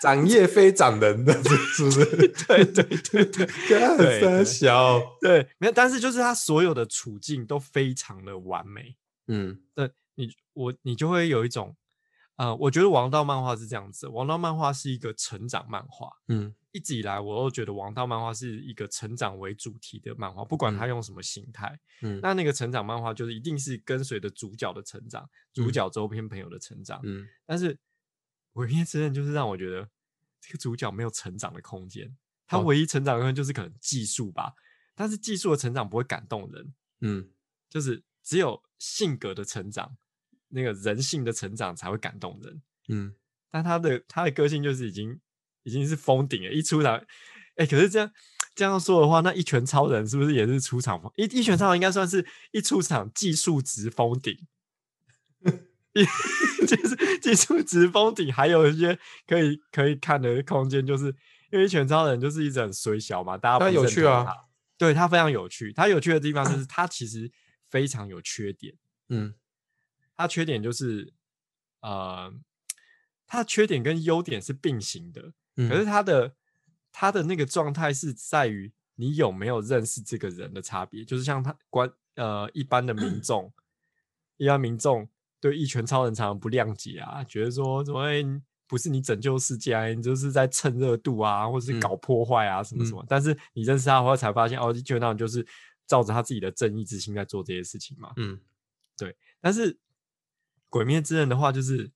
长叶非长人的，是不是？对对对对，很三小，对，没有，但是就是他所有的处境都非常的完美，嗯，对，你我你就会有一种，呃，我觉得王道漫画是这样子，王道漫画是一个成长漫画，嗯。一直以来，我都觉得王道漫画是一个成长为主题的漫画，不管他用什么形态。嗯，那那个成长漫画就是一定是跟随着主角的成长，嗯、主角周边朋友的成长。嗯，但是《鬼灭之刃》就是让我觉得这个主角没有成长的空间，他唯一成长的空间就是可能技术吧，但是技术的成长不会感动人。嗯，就是只有性格的成长，那个人性的成长才会感动人。嗯，但他的他的个性就是已经。已经是封顶了，一出场，哎、欸，可是这样这样说的话，那一拳超人是不是也是出场一一拳超人应该算是一出场技术值封顶，就是技术值封顶，还有一些可以可以看的空间，就是因为一拳超人就是一直很衰小嘛，大家不有趣啊，对他非常有趣，他有趣的地方就是他其实非常有缺点，嗯，他缺点就是呃，他的缺点跟优点是并行的。可是他的他的那个状态是在于你有没有认识这个人的差别，就是像他关呃一般的民众，一般民众对一拳超人常常不谅解啊，觉得说怎么会不是你拯救世界啊，你就是在蹭热度啊，或者是搞破坏啊什么什么。但是你认识他后才发现，哦，一拳超人就是照着他自己的正义之心在做这些事情嘛。嗯，对。但是鬼灭之刃的话，就是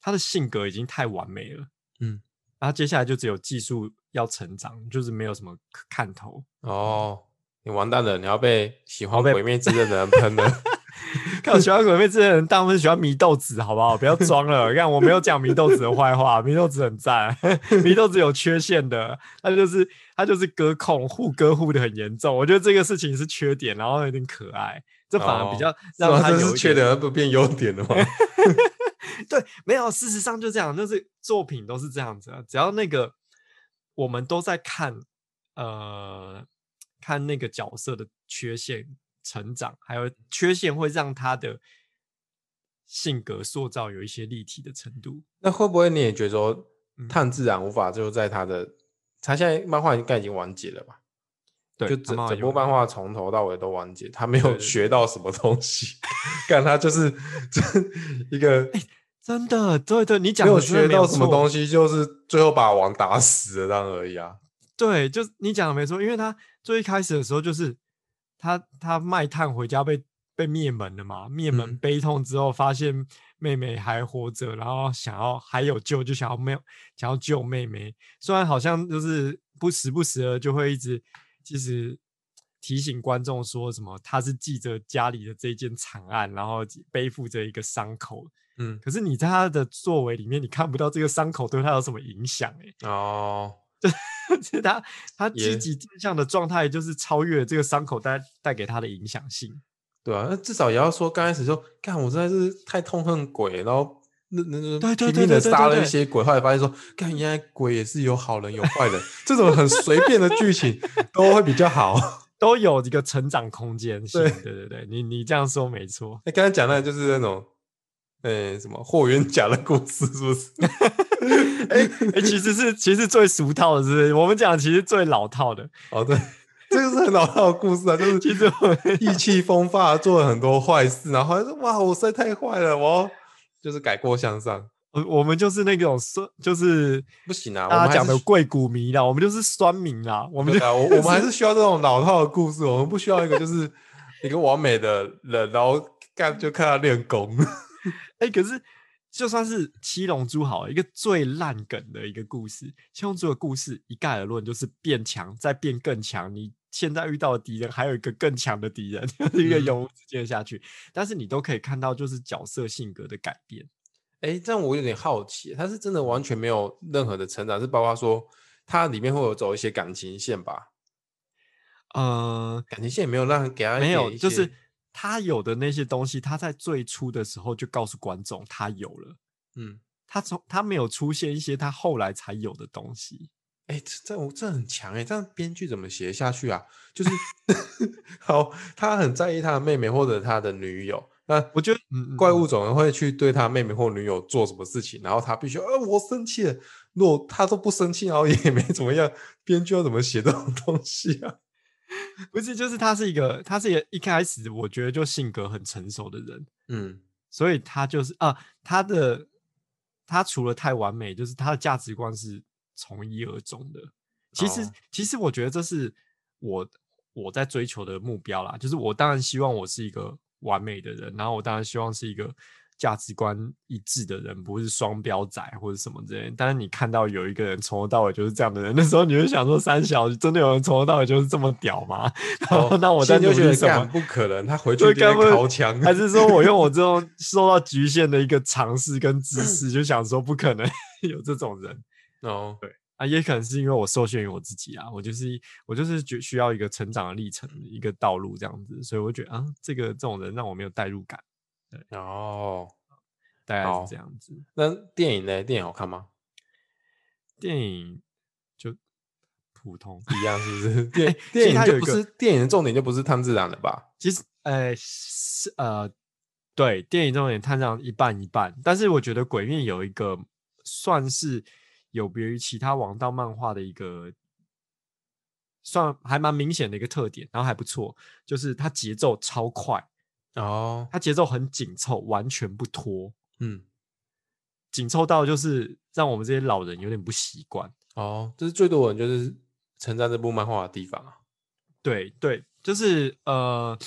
他的性格已经太完美了。嗯。然后接下来就只有技术要成长，就是没有什么看头哦。你完蛋了，你要被喜欢《鬼灭之刃》的人喷了。看我喜欢《鬼灭之刃》的人，大部分喜欢祢豆子，好不好？不要装了。看我没有讲祢豆子的坏话，祢豆子很赞。祢豆子有缺陷的，他就是他就是隔空护歌护的很严重。我觉得这个事情是缺点，然后有点可爱，这反而比较让他有、缺点，而不变优点的吗？对，没有，事实上就这样，就是作品都是这样子。只要那个我们都在看，呃，看那个角色的缺陷成长，还有缺陷会让他的性格塑造有一些立体的程度。那会不会你也觉得说，炭自然无法就在他的，他现在漫画应该已经完结了吧？对，就整整部漫画从头到尾都完结，他没有学到什么东西，干他就是这一个、欸，真的，对对，你讲没有学到什么东西，就是最后把王打死了这样而已啊。对，就你讲的没错，因为他最一开始的时候就是他他卖炭回家被被灭门了嘛，灭门悲痛之后发现妹妹还活着，然后想要还有救，就想要没有想要救妹妹，虽然好像就是不时不时的就会一直。其实提醒观众说什么，他是记着家里的这件惨案，然后背负着一个伤口。嗯，可是你在他的作为里面，你看不到这个伤口对他有什么影响、欸？哎，哦，就他他积极正向的状态，就是超越这个伤口带带给他的影响性。对啊，那至少也要说，刚开始说，干我实在是太痛恨鬼，然后。那那那拼命的杀了一些鬼，后来发现说，看原来鬼也是有好人有坏人，这种很随便的剧情都会比较好，都有一个成长空间。对对对对，你你这样说没错。那，刚才讲的就是那种，呃，什么霍元甲的故事，是不是？哎哎，其实是其实最俗套的是，是我们讲其实最老套的。哦，对，这个是很老套的故事啊，就是其实我意气风发，做了很多坏事，然后还说哇，我实在太坏了，我。就是改过向上，我我们就是那种酸，就是不行啊。大家讲的贵古迷啦，我们就是酸民啦。我们啊，我 我们还是需要这种老套的故事，我们不需要一个就是一个完美的人，然后干就看他练功。哎、欸，可是就算是七龙珠好了，一个最烂梗的一个故事，七龙珠的故事一概而论就是变强，再变更强。你现在遇到的敌人还有一个更强的敌人，就 是一个永无止境的下去。但是你都可以看到，就是角色性格的改变。哎、欸，这样我有点好奇，他是真的完全没有任何的成长，是包括说他里面会有走一些感情线吧？呃，感情线也没有让给他没有，就是他有的那些东西，他在最初的时候就告诉观众他有了。嗯，他从他没有出现一些他后来才有的东西。哎、欸，这这这很强哎、欸，这样编剧怎么写下去啊？就是 好，他很在意他的妹妹或者他的女友。那我觉得怪物总会去对他妹妹或女友做什么事情，然后他必须呃，我生气了。如果他都不生气，然后也没怎么样，编剧要怎么写这种东西啊？不是，就是他是一个，他是一个一开始我觉得就性格很成熟的人，嗯，所以他就是啊，他的他除了太完美，就是他的价值观是。从一而终的，其实、oh. 其实我觉得这是我我在追求的目标啦。就是我当然希望我是一个完美的人，然后我当然希望是一个价值观一致的人，不是双标仔或者什么之类。但是你看到有一个人从头到尾就是这样的人，那时候你就想说：三小真的有人从头到尾就是这么屌吗？然后、那我在努力什么？不可能，他回 去就会掏枪，还是说我用我这种 受到局限的一个尝试跟知识，就想说不可能有这种人。哦，oh. 对啊，也可能是因为我受限于我自己啊，我就是我就是觉需要一个成长的历程，一个道路这样子，所以我觉得啊，这个这种人让我没有代入感。对哦，大概是这样子。那电影呢？电影好看吗？电影就普通一样，是不是？电电影就不是电影的重点，就不是炭治郎了吧？其实，呃，是呃，对，电影重点炭治郎一半一半，但是我觉得鬼面有一个算是。有别于其他王道漫画的一个，算还蛮明显的一个特点，然后还不错，就是它节奏超快哦，它节奏很紧凑，完全不拖，嗯，紧凑到就是让我们这些老人有点不习惯哦。这是最多人就是称赞这部漫画的地方啊。对对，就是呃，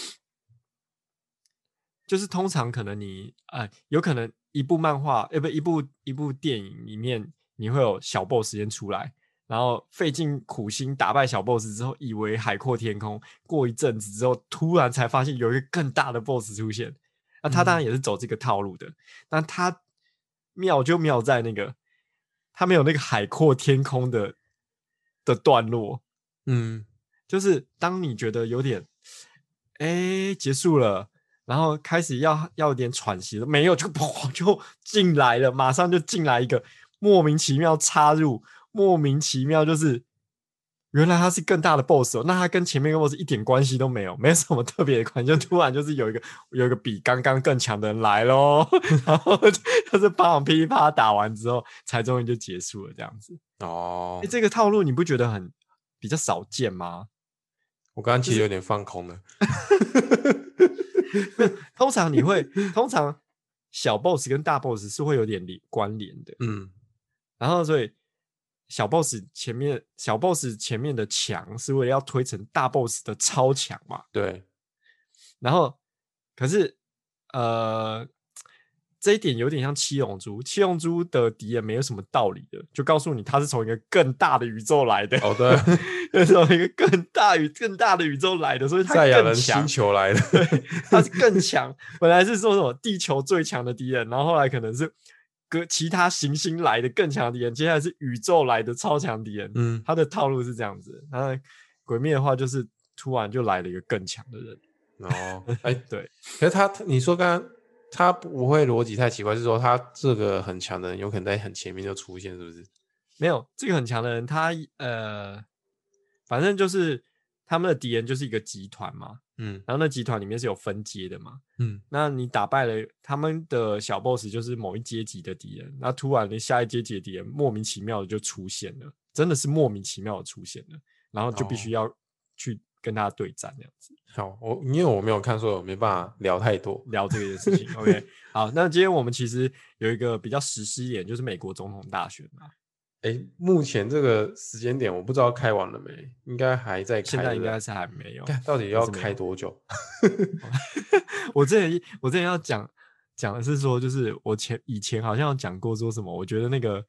就是通常可能你呃，有可能一部漫画，呃，不，一部一部电影里面。你会有小 boss 先出来，然后费尽苦心打败小 boss 之后，以为海阔天空。过一阵子之后，突然才发现有一个更大的 boss 出现。那他当然也是走这个套路的，嗯、但他妙就妙在那个，他没有那个海阔天空的的段落。嗯，就是当你觉得有点，哎，结束了，然后开始要要有点喘息了，没有，就 砰就进来了，马上就进来一个。莫名其妙插入，莫名其妙就是原来他是更大的 boss 哦，那他跟前面的 boss 一点关系都没有，没什么特别的关系，就突然就是有一个有一个比刚刚更强的人来喽，然后就是把我噼里啪啦打完之后，才终于就结束了这样子。哦，哎，这个套路你不觉得很比较少见吗？我刚刚其实有点放空了。通常你会，通常小 boss 跟大 boss 是会有点连关联的，嗯，然后所以。小 boss 前面，小 boss 前面的墙是为了要推成大 boss 的超强嘛？对。然后，可是，呃，这一点有点像七龙珠。七龙珠的敌人没有什么道理的，就告诉你他是从一个更大的宇宙来的。哦，对，是 从一个更大宇、更大的宇宙来的，所以。赛亚人星球来的，对，他是更强。本来是说什么地球最强的敌人，然后后来可能是。跟其他行星来的更强敌人，接下来是宇宙来的超强敌人。嗯，他的套路是这样子。那鬼灭的话，就是突然就来了一个更强的人。哦，哎、欸，对。可是他，你说刚刚他不会逻辑太奇怪，是说他这个很强的人有可能在很前面就出现，是不是？没有，这个很强的人，他呃，反正就是他们的敌人就是一个集团嘛。嗯，然后那集团里面是有分阶的嘛，嗯，那你打败了他们的小 boss，就是某一阶级的敌人，那突然你下一阶级的敌人莫名其妙的就出现了，真的是莫名其妙的出现了，然后就必须要去跟他对战这样子。好，我因为我没有看，所以我没办法聊太多聊这件事情。OK，好，那今天我们其实有一个比较实施一点，就是美国总统大选嘛。哎，目前这个时间点我不知道开完了没，应该还在开。现在应该是还没有。到底要开多久？我之前我之前要讲讲的是说，就是我前以前好像有讲过说什么，我觉得那个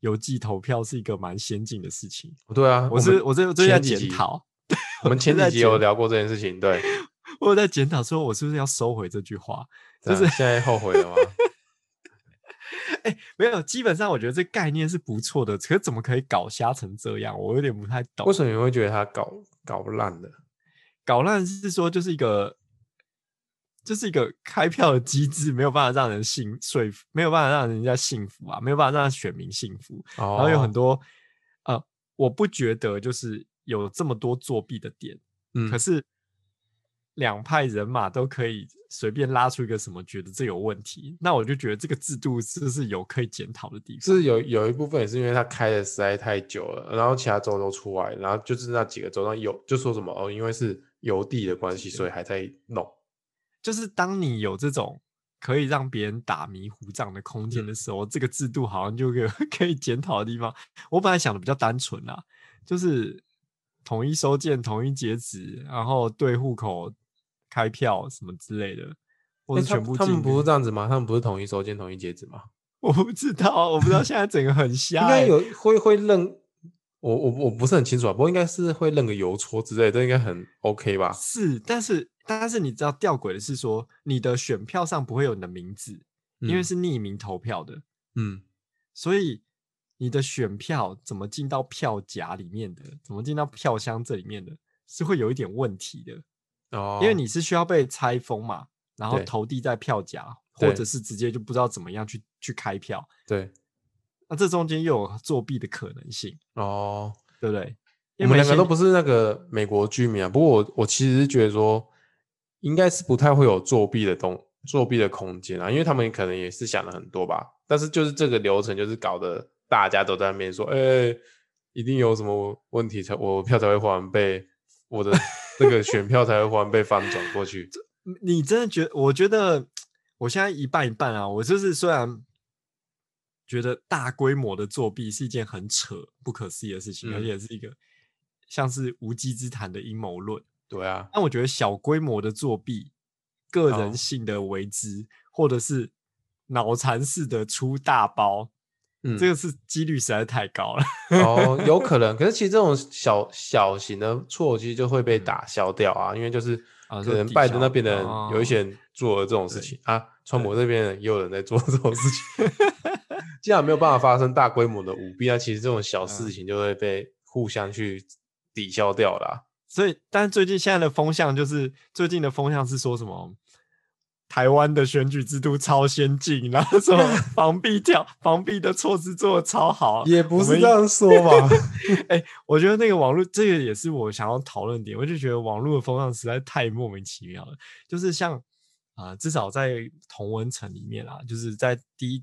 邮寄投票是一个蛮先进的事情。对啊，我是我这最近在检讨。我们前几集有聊过这件事情，对。我有在检讨说，我是不是要收回这句话？就是现在后悔了吗？哎、欸，没有，基本上我觉得这概念是不错的，可是怎么可以搞瞎成这样？我有点不太懂。为什么你会觉得他搞搞烂了？搞烂是说就是一个，就是一个开票的机制，没有办法让人信说服，没有办法让人家信服啊，没有办法让选民信服。哦、然后有很多，呃，我不觉得就是有这么多作弊的点，嗯，可是。两派人马都可以随便拉出一个什么，觉得这有问题，那我就觉得这个制度是不是有可以检讨的地方？是有有一部分也是因为它开的实在太久了，然后其他州都出来，然后就是那几个州上有就说什么哦，因为是邮递的关系，所以还在弄。就是当你有这种可以让别人打迷糊仗的空间的时候，嗯、这个制度好像就有 可以检讨的地方。我本来想的比较单纯啊，就是统一收件、统一截止，然后对户口。开票什么之类的，或者全部、欸、他，他们不是这样子吗？他们不是统一收件、统一截止吗？我不知道，我不知道现在整个很瞎、欸。应该有会会认我我我不是很清楚啊，不过应该是会认个邮戳之类的，这应该很 OK 吧？是，但是但是你知道吊诡的是说，你的选票上不会有你的名字，嗯、因为是匿名投票的，嗯，所以你的选票怎么进到票夹里面的，怎么进到票箱这里面的，是会有一点问题的。哦，因为你是需要被拆封嘛，然后投递在票夹，或者是直接就不知道怎么样去去开票。对，那这中间又有作弊的可能性哦，对不对？我们两个都不是那个美国居民啊，不过我我其实是觉得说，应该是不太会有作弊的东作弊的空间啊，因为他们可能也是想了很多吧。但是就是这个流程就是搞得大家都在那边说，哎、欸，一定有什么问题才我票才会还被我的。这个选票才会忽然被翻转过去。你真的觉得？我觉得我现在一半一半啊。我就是虽然觉得大规模的作弊是一件很扯、不可思议的事情，嗯、而且是一个像是无稽之谈的阴谋论。对啊。但我觉得小规模的作弊、个人性的为之，哦、或者是脑残式的出大包。嗯，这个是几率实在太高了哦，有可能。可是其实这种小小型的错，其实就会被打消掉啊，因为就是可能拜登那边的人有一些人做了这种事情啊，川普这边也有人在做这种事情。既然没有办法发生大规模的舞弊，那其实这种小事情就会被互相去抵消掉了。所以，但最近现在的风向就是，最近的风向是说什么？台湾的选举制度超先进，然后说防弊条、防弊的措施做的超好，也不是这样说吧？哎、欸，我觉得那个网络这个也是我想要讨论点，我就觉得网络的风向实在太莫名其妙了。就是像啊、呃，至少在同温层里面啊，就是在第一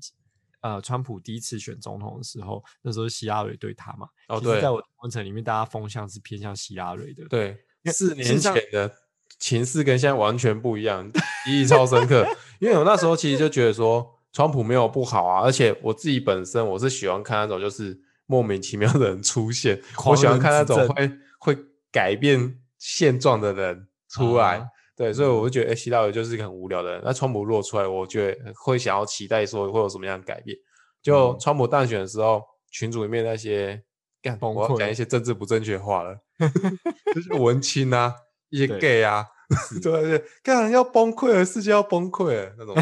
呃，川普第一次选总统的时候，那时候希拉蕊对他嘛，哦，对，在我同温层里面，大家风向是偏向希拉蕊的，对，四年前的。情势跟现在完全不一样，意义超深刻。因为我那时候其实就觉得说，川普没有不好啊，而且我自己本身我是喜欢看那种就是莫名其妙的人出现，我喜欢看那种会会改变现状的人出来。啊、对，所以我就觉得，哎，希拉蕊就是一个很无聊的人。那川普落出来，我觉得会想要期待说会有什么样的改变。就川普当选的时候，群组里面那些干，我要讲一些政治不正确话了，就是文青啊。一些 gay 啊，对对对，干要崩溃了，世界要崩溃了那种。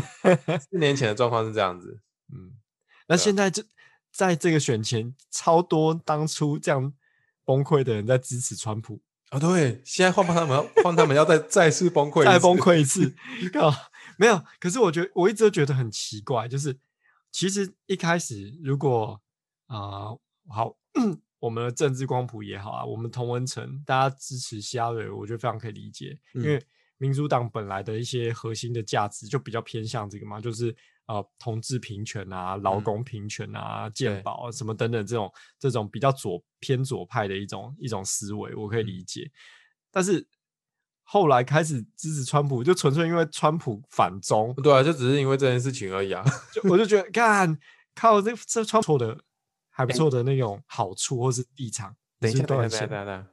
四年前的状况是这样子，嗯，那现在就在这个选前，超多当初这样崩溃的人在支持川普啊、哦。对，现在换他们要换他们要再再次崩溃，再崩溃一次。没有，可是我觉得我一直都觉得很奇怪，就是其实一开始如果啊、呃、好。我们的政治光谱也好啊，我们同文层大家支持希拉蕊，我觉得非常可以理解，嗯、因为民主党本来的一些核心的价值就比较偏向这个嘛，就是呃同志平权啊、劳工平权啊、嗯、健保啊什么等等这种这种比较左偏左派的一种一种思维，我可以理解。嗯、但是后来开始支持川普，就纯粹因为川普反中，对啊，就只是因为这件事情而已啊。就我就觉得，看靠这这川普的。还不错的那种好处或是立场。等一下，等一下，等一下，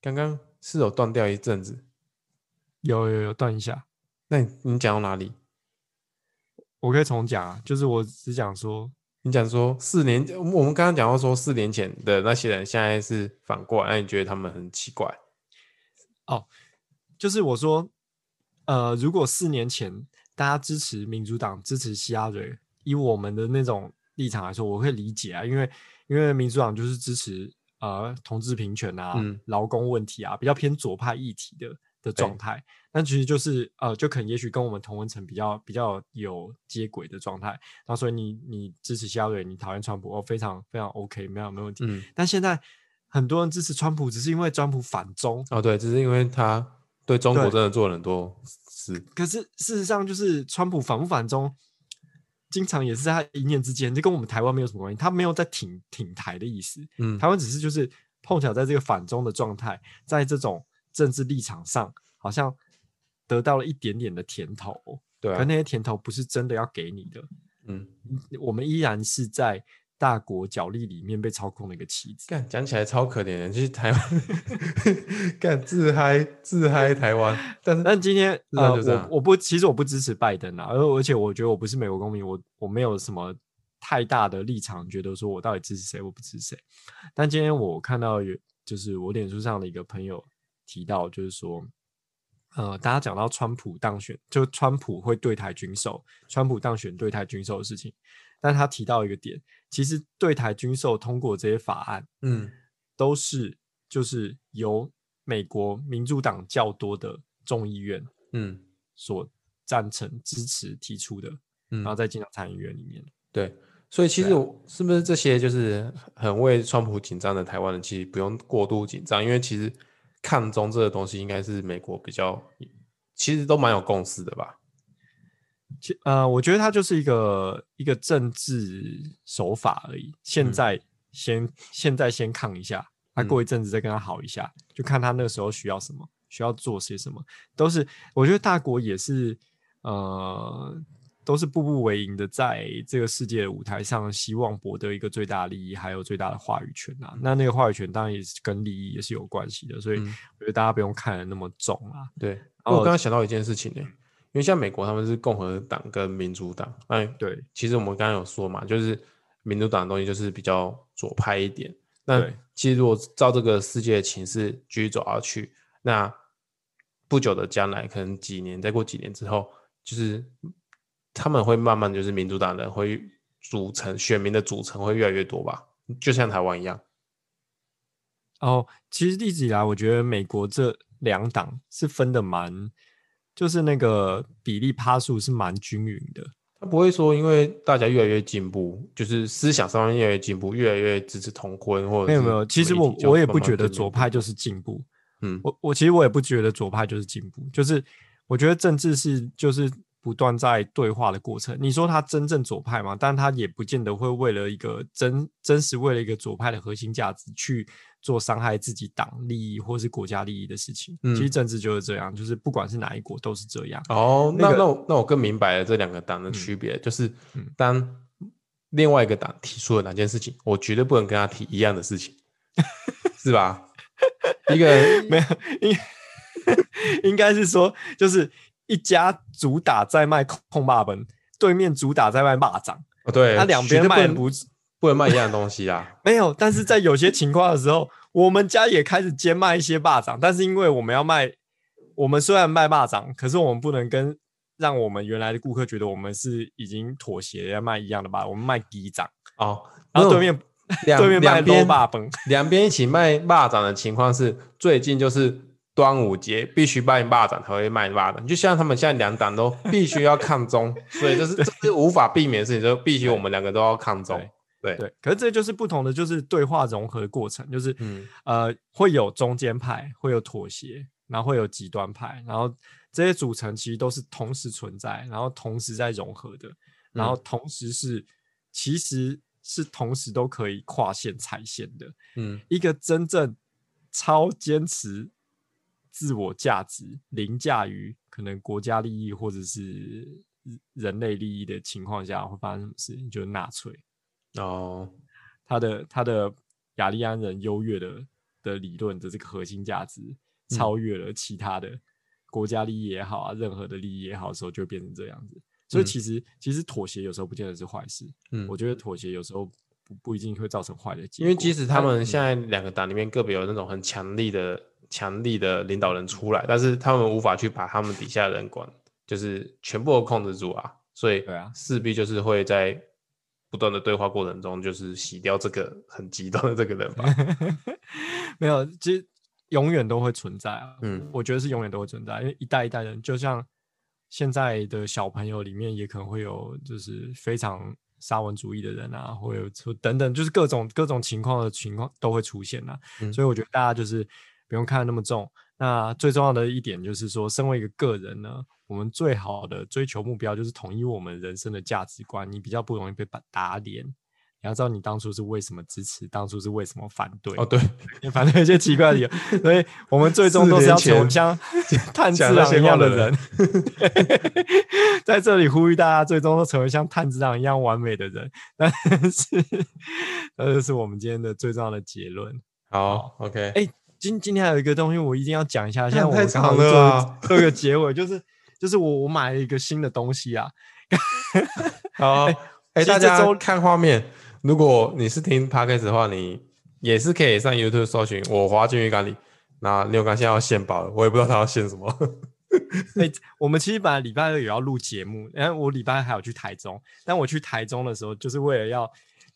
刚刚是有断掉一阵子，有有有断一下。那你你讲到哪里？我可以重讲啊，就是我只讲说，你讲说四年，我们刚刚讲到说四年前的那些人现在是反过来，那你觉得他们很奇怪？哦，就是我说，呃，如果四年前大家支持民主党，支持希拉蕊，以我们的那种。立场来说，我会理解啊，因为因为民主党就是支持呃同志平权啊、劳、嗯、工问题啊，比较偏左派议题的的状态。欸、但其实就是呃，就可能也许跟我们同文层比较比较有接轨的状态。那所以你你支持希拉蕊，你讨厌川普，哦，非常非常 OK，没有没问题。嗯、但现在很多人支持川普，只是因为川普反中哦，对，只是因为他对中国真的做了很多事。可是事实上，就是川普反不反中？经常也是在他一念之间，这跟我们台湾没有什么关系。他没有在挺挺台的意思，嗯，台湾只是就是碰巧在这个反中的状态，在这种政治立场上，好像得到了一点点的甜头，对啊，可那些甜头不是真的要给你的，嗯，我们依然是在。大国角力里面被操控的一个棋子，干讲起来超可怜的，就是台湾 干自嗨自嗨台湾，但是但今天呃我我不其实我不支持拜登啊，而而且我觉得我不是美国公民，我我没有什么太大的立场，觉得说我到底支持谁，我不支持谁。但今天我看到有就是我脸书上的一个朋友提到，就是说呃大家讲到川普当选，就川普会对台军售，川普当选对台军售的事情。但他提到一个点，其实对台军售通过这些法案，嗯，都是就是由美国民主党较多的众议院，嗯，所赞成支持提出的，嗯，然后再进到参议院里面。对，所以其实是不是这些就是很为川普紧张的台湾人，其实不用过度紧张，因为其实抗中这个东西应该是美国比较，其实都蛮有共识的吧。其呃，我觉得它就是一个一个政治手法而已。现在先、嗯、现在先抗一下，他过一阵子再跟他好一下，嗯、就看他那个时候需要什么，需要做些什么。都是我觉得大国也是呃，都是步步为营的，在这个世界的舞台上，希望博得一个最大利益，还有最大的话语权啊。那那个话语权当然也是跟利益也是有关系的，所以我觉得大家不用看得那么重啊。对，我刚刚想到一件事情呢、欸。因为像美国他们是共和党跟民主党，哎，对，其实我们刚刚有说嘛，就是民主党的东西就是比较左派一点。那其实如果照这个世界的情势继续走下去，那不久的将来，可能几年，再过几年之后，就是他们会慢慢就是民主党人会组成选民的组成会越来越多吧，就像台湾一样。哦，其实一直以来，我觉得美国这两党是分的蛮。就是那个比例趴数是蛮均匀的。他不会说，因为大家越来越进步，就是思想上面越来越进步，越来越支持同婚，或者没有没有。其实我我也不觉得左派就是进步。嗯，我我其实我也不觉得左派就是进步，就是我觉得政治是就是不断在对话的过程。你说他真正左派吗？但他也不见得会为了一个真真实为了一个左派的核心价值去。做伤害自己党利益或是国家利益的事情，嗯、其实政治就是这样，就是不管是哪一国都是这样。哦，那、那个、那我那我更明白了这两个党的区别，嗯、就是当另外一个党提出了哪件事情，我绝对不能跟他提一样的事情，是吧？一个没有应 应该是说，就是一家主打在卖控霸本，对面主打在卖霸掌。哦，对，他两边卖不。不能卖一样的东西啊！没有，但是在有些情况的时候，我们家也开始兼卖一些霸掌。但是因为我们要卖，我们虽然卖霸掌，可是我们不能跟让我们原来的顾客觉得我们是已经妥协要卖一样的吧？我们卖低掌哦，然后对面两对面卖卤霸本，两边一起卖霸掌的情况是最近就是端午节必须卖霸掌才会卖霸掌，就像他们现在两党都必须要抗中，所以这是这是无法避免的事情，就必须我们两个都要抗中。对。对，可是这就是不同的，就是对话融合的过程，就是、嗯、呃，会有中间派，会有妥协，然后会有极端派，然后这些组成其实都是同时存在，然后同时在融合的，然后同时是、嗯、其实是同时都可以跨线踩线的。嗯，一个真正超坚持自我价值，凌驾于可能国家利益或者是人类利益的情况下，会发生什么事情？就是纳粹。哦，他的他的雅利安人优越的的理论的这个核心价值，超越了其他的国家利益也好啊，任何的利益也好的时候，就会变成这样子。所以其实、嗯、其实妥协有时候不见得是坏事。嗯，我觉得妥协有时候不不一定会造成坏的结果。因为即使他们现在两个党里面个别有那种很强力的强力的领导人出来，但是他们无法去把他们底下的人管，就是全部都控制住啊。所以对啊，势必就是会在。不断的对话过程中，就是洗掉这个很极端的这个人吧。没有，其实永远都会存在啊。嗯，我觉得是永远都会存在，因为一代一代人，就像现在的小朋友里面，也可能会有就是非常沙文主义的人啊，或有等等，就是各种各种情况的情况都会出现啊。嗯，所以我觉得大家就是不用看得那么重。那最重要的一点就是说，身为一个个人呢。我们最好的追求目标就是统一我们人生的价值观，你比较不容易被打打脸。你要知道你当初是为什么支持，当初是为什么反对。哦，对，你反对一些奇怪的理由，所以我们最终都是要成为像 炭治郎一样的人。在这里呼吁大家，最终都成为像炭治郎一样完美的人。但是，这就是我们今天的最重要的结论。好，OK。哎，今今天还有一个东西我一定要讲一下，现在我们刚好做做个结尾，就是。就是我，我买了一个新的东西啊。好，哎、欸欸，大家看画面。如果你是听 Podcast 的话，你也是可以上 YouTube 搜寻“我滑进鱼缸里”。那六刚现在要献宝了，我也不知道他要献什么。哎、欸，我们其实本来礼拜二也要录节目，然后我礼拜二还有去台中。但我去台中的时候，就是为了要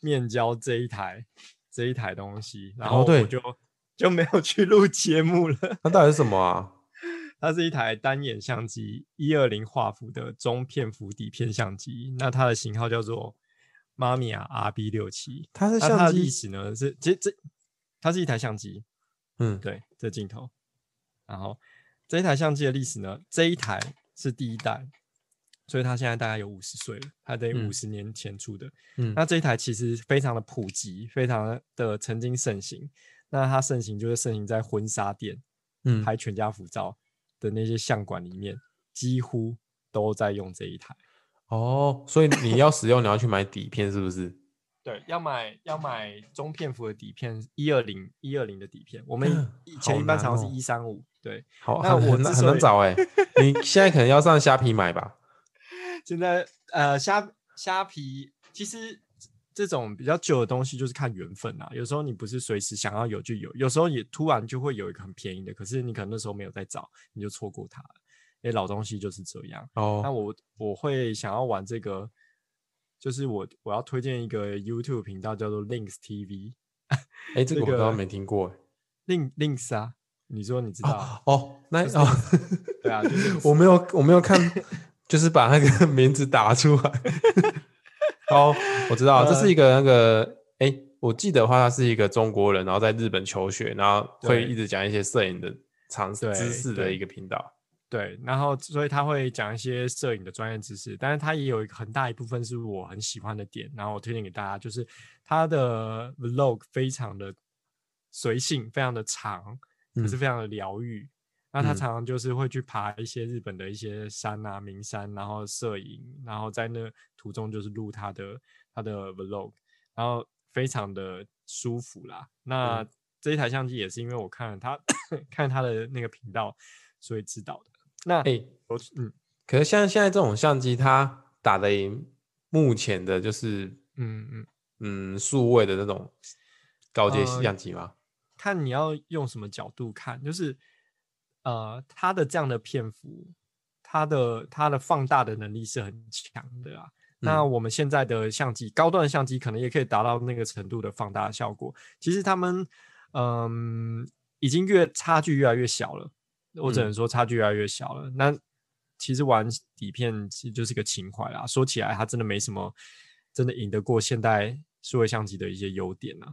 面交这一台这一台东西，然后我就、哦、就没有去录节目了。那到底是什么啊？它是一台单眼相机，一二零画幅的中片幅底片相机。那它的型号叫做 Mamiya RB 六七。它是相机历史呢？是其实这它是一台相机。嗯，对，这镜头。然后这一台相机的历史呢？这一台是第一代，所以它现在大概有五十岁了。它得五十年前出的。嗯，那这一台其实非常的普及，非常的曾经盛行。那它盛行就是盛行在婚纱店，嗯，拍全家福照。的那些相馆里面，几乎都在用这一台哦，所以你要使用，你要去买底片，是不是？对，要买要买中片幅的底片，一二零一二零的底片。我们以 前一般常常是一三五，对，好，那我很难找哎。你现在可能要上虾皮买吧？现在呃，虾虾皮其实。这种比较久的东西就是看缘分啦，有时候你不是随时想要有就有，有时候也突然就会有一个很便宜的，可是你可能那时候没有在找，你就错过它了。老东西就是这样。哦，那我我会想要玩这个，就是我我要推荐一个 YouTube 频道叫做 Links TV。哎、欸，这个我刚刚没听过。Link Links 啊，你说你知道哦，哦？那哦，对啊，就是 我没有我没有看，就是把那个 名字打出来。哦，我知道，这是一个那个，哎、欸，我记得的话，他是一个中国人，然后在日本求学，然后会一直讲一些摄影的常识知识的一个频道。对，然后所以他会讲一些摄影的专业知识，但是他也有一个很大一部分是我很喜欢的点，然后我推荐给大家，就是他的 vlog 非常的随性，非常的长，可是非常的疗愈。那、嗯、他常常就是会去爬一些日本的一些山啊、名山，然后摄影，然后在那途中就是录他的他的 vlog，然后非常的舒服啦。那、嗯、这一台相机也是因为我看了他 看他的那个频道，所以知道的。那哎，我、欸、嗯，可是像现在这种相机，它打得赢目前的，就是嗯嗯嗯数位的那种高阶相机吗、呃？看你要用什么角度看，就是呃，它的这样的片幅，它的它的放大的能力是很强的啊。嗯、那我们现在的相机，高端的相机可能也可以达到那个程度的放大效果。其实他们嗯、呃，已经越差距越来越小了。我只能说差距越来越小了。嗯、那其实玩底片其实就是一个情怀啦。说起来，它真的没什么，真的赢得过现代数位相机的一些优点啊。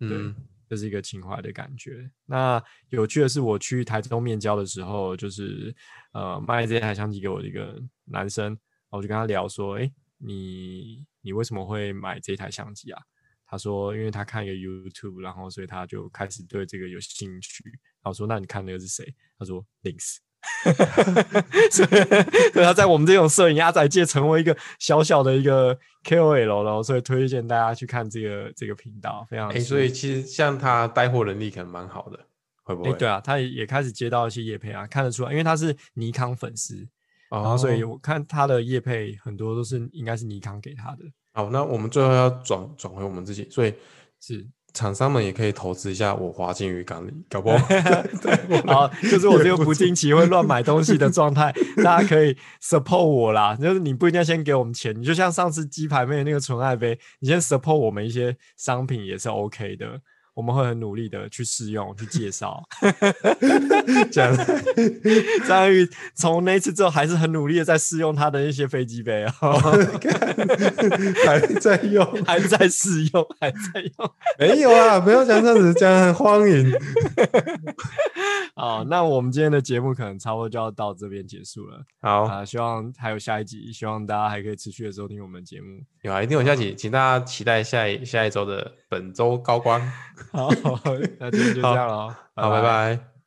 对，嗯、这是一个情怀的感觉。那有趣的是，我去台中面交的时候，就是呃卖这台相机给我的一个男生，我就跟他聊说：“哎、欸，你你为什么会买这台相机啊？”他说：“因为他看一个 YouTube，然后所以他就开始对这个有兴趣。”然后说：“那你看那个是谁？”他说：“Links。”所以他在我们这种摄影阿仔界成为一个小小的一个 KOL 了，所以推荐大家去看这个这个频道，非常。哎、欸，所以其实像他带货能力可能蛮好的，会不会？欸、对啊，他也也开始接到一些业配啊，看得出来，因为他是尼康粉丝，哦、然后所以我看他的业配很多都是应该是尼康给他的。好，那我们最后要转转回我们自己，所以是。厂商们也可以投资一下我华金鱼缸里，搞不好。好，就是我这个不定期会乱买东西的状态，大家可以 support 我啦。就是你不一定要先给我们钱，你就像上次鸡排妹那个纯爱杯，你先 support 我们一些商品也是 OK 的。我们会很努力的去试用、去介绍。这样，张宇从那次之后还是很努力的在试用他的一些飞机杯啊，还在用，还在试用，还在用。没有啊，不要讲这样子，讲很荒淫。好，那我们今天的节目可能差不多就要到这边结束了。好啊，希望还有下一集，希望大家还可以持续的收听我们的节目。有啊，一定有下集，请大家期待下一下一周的本周高光。好，那今天就这样了，好，拜拜。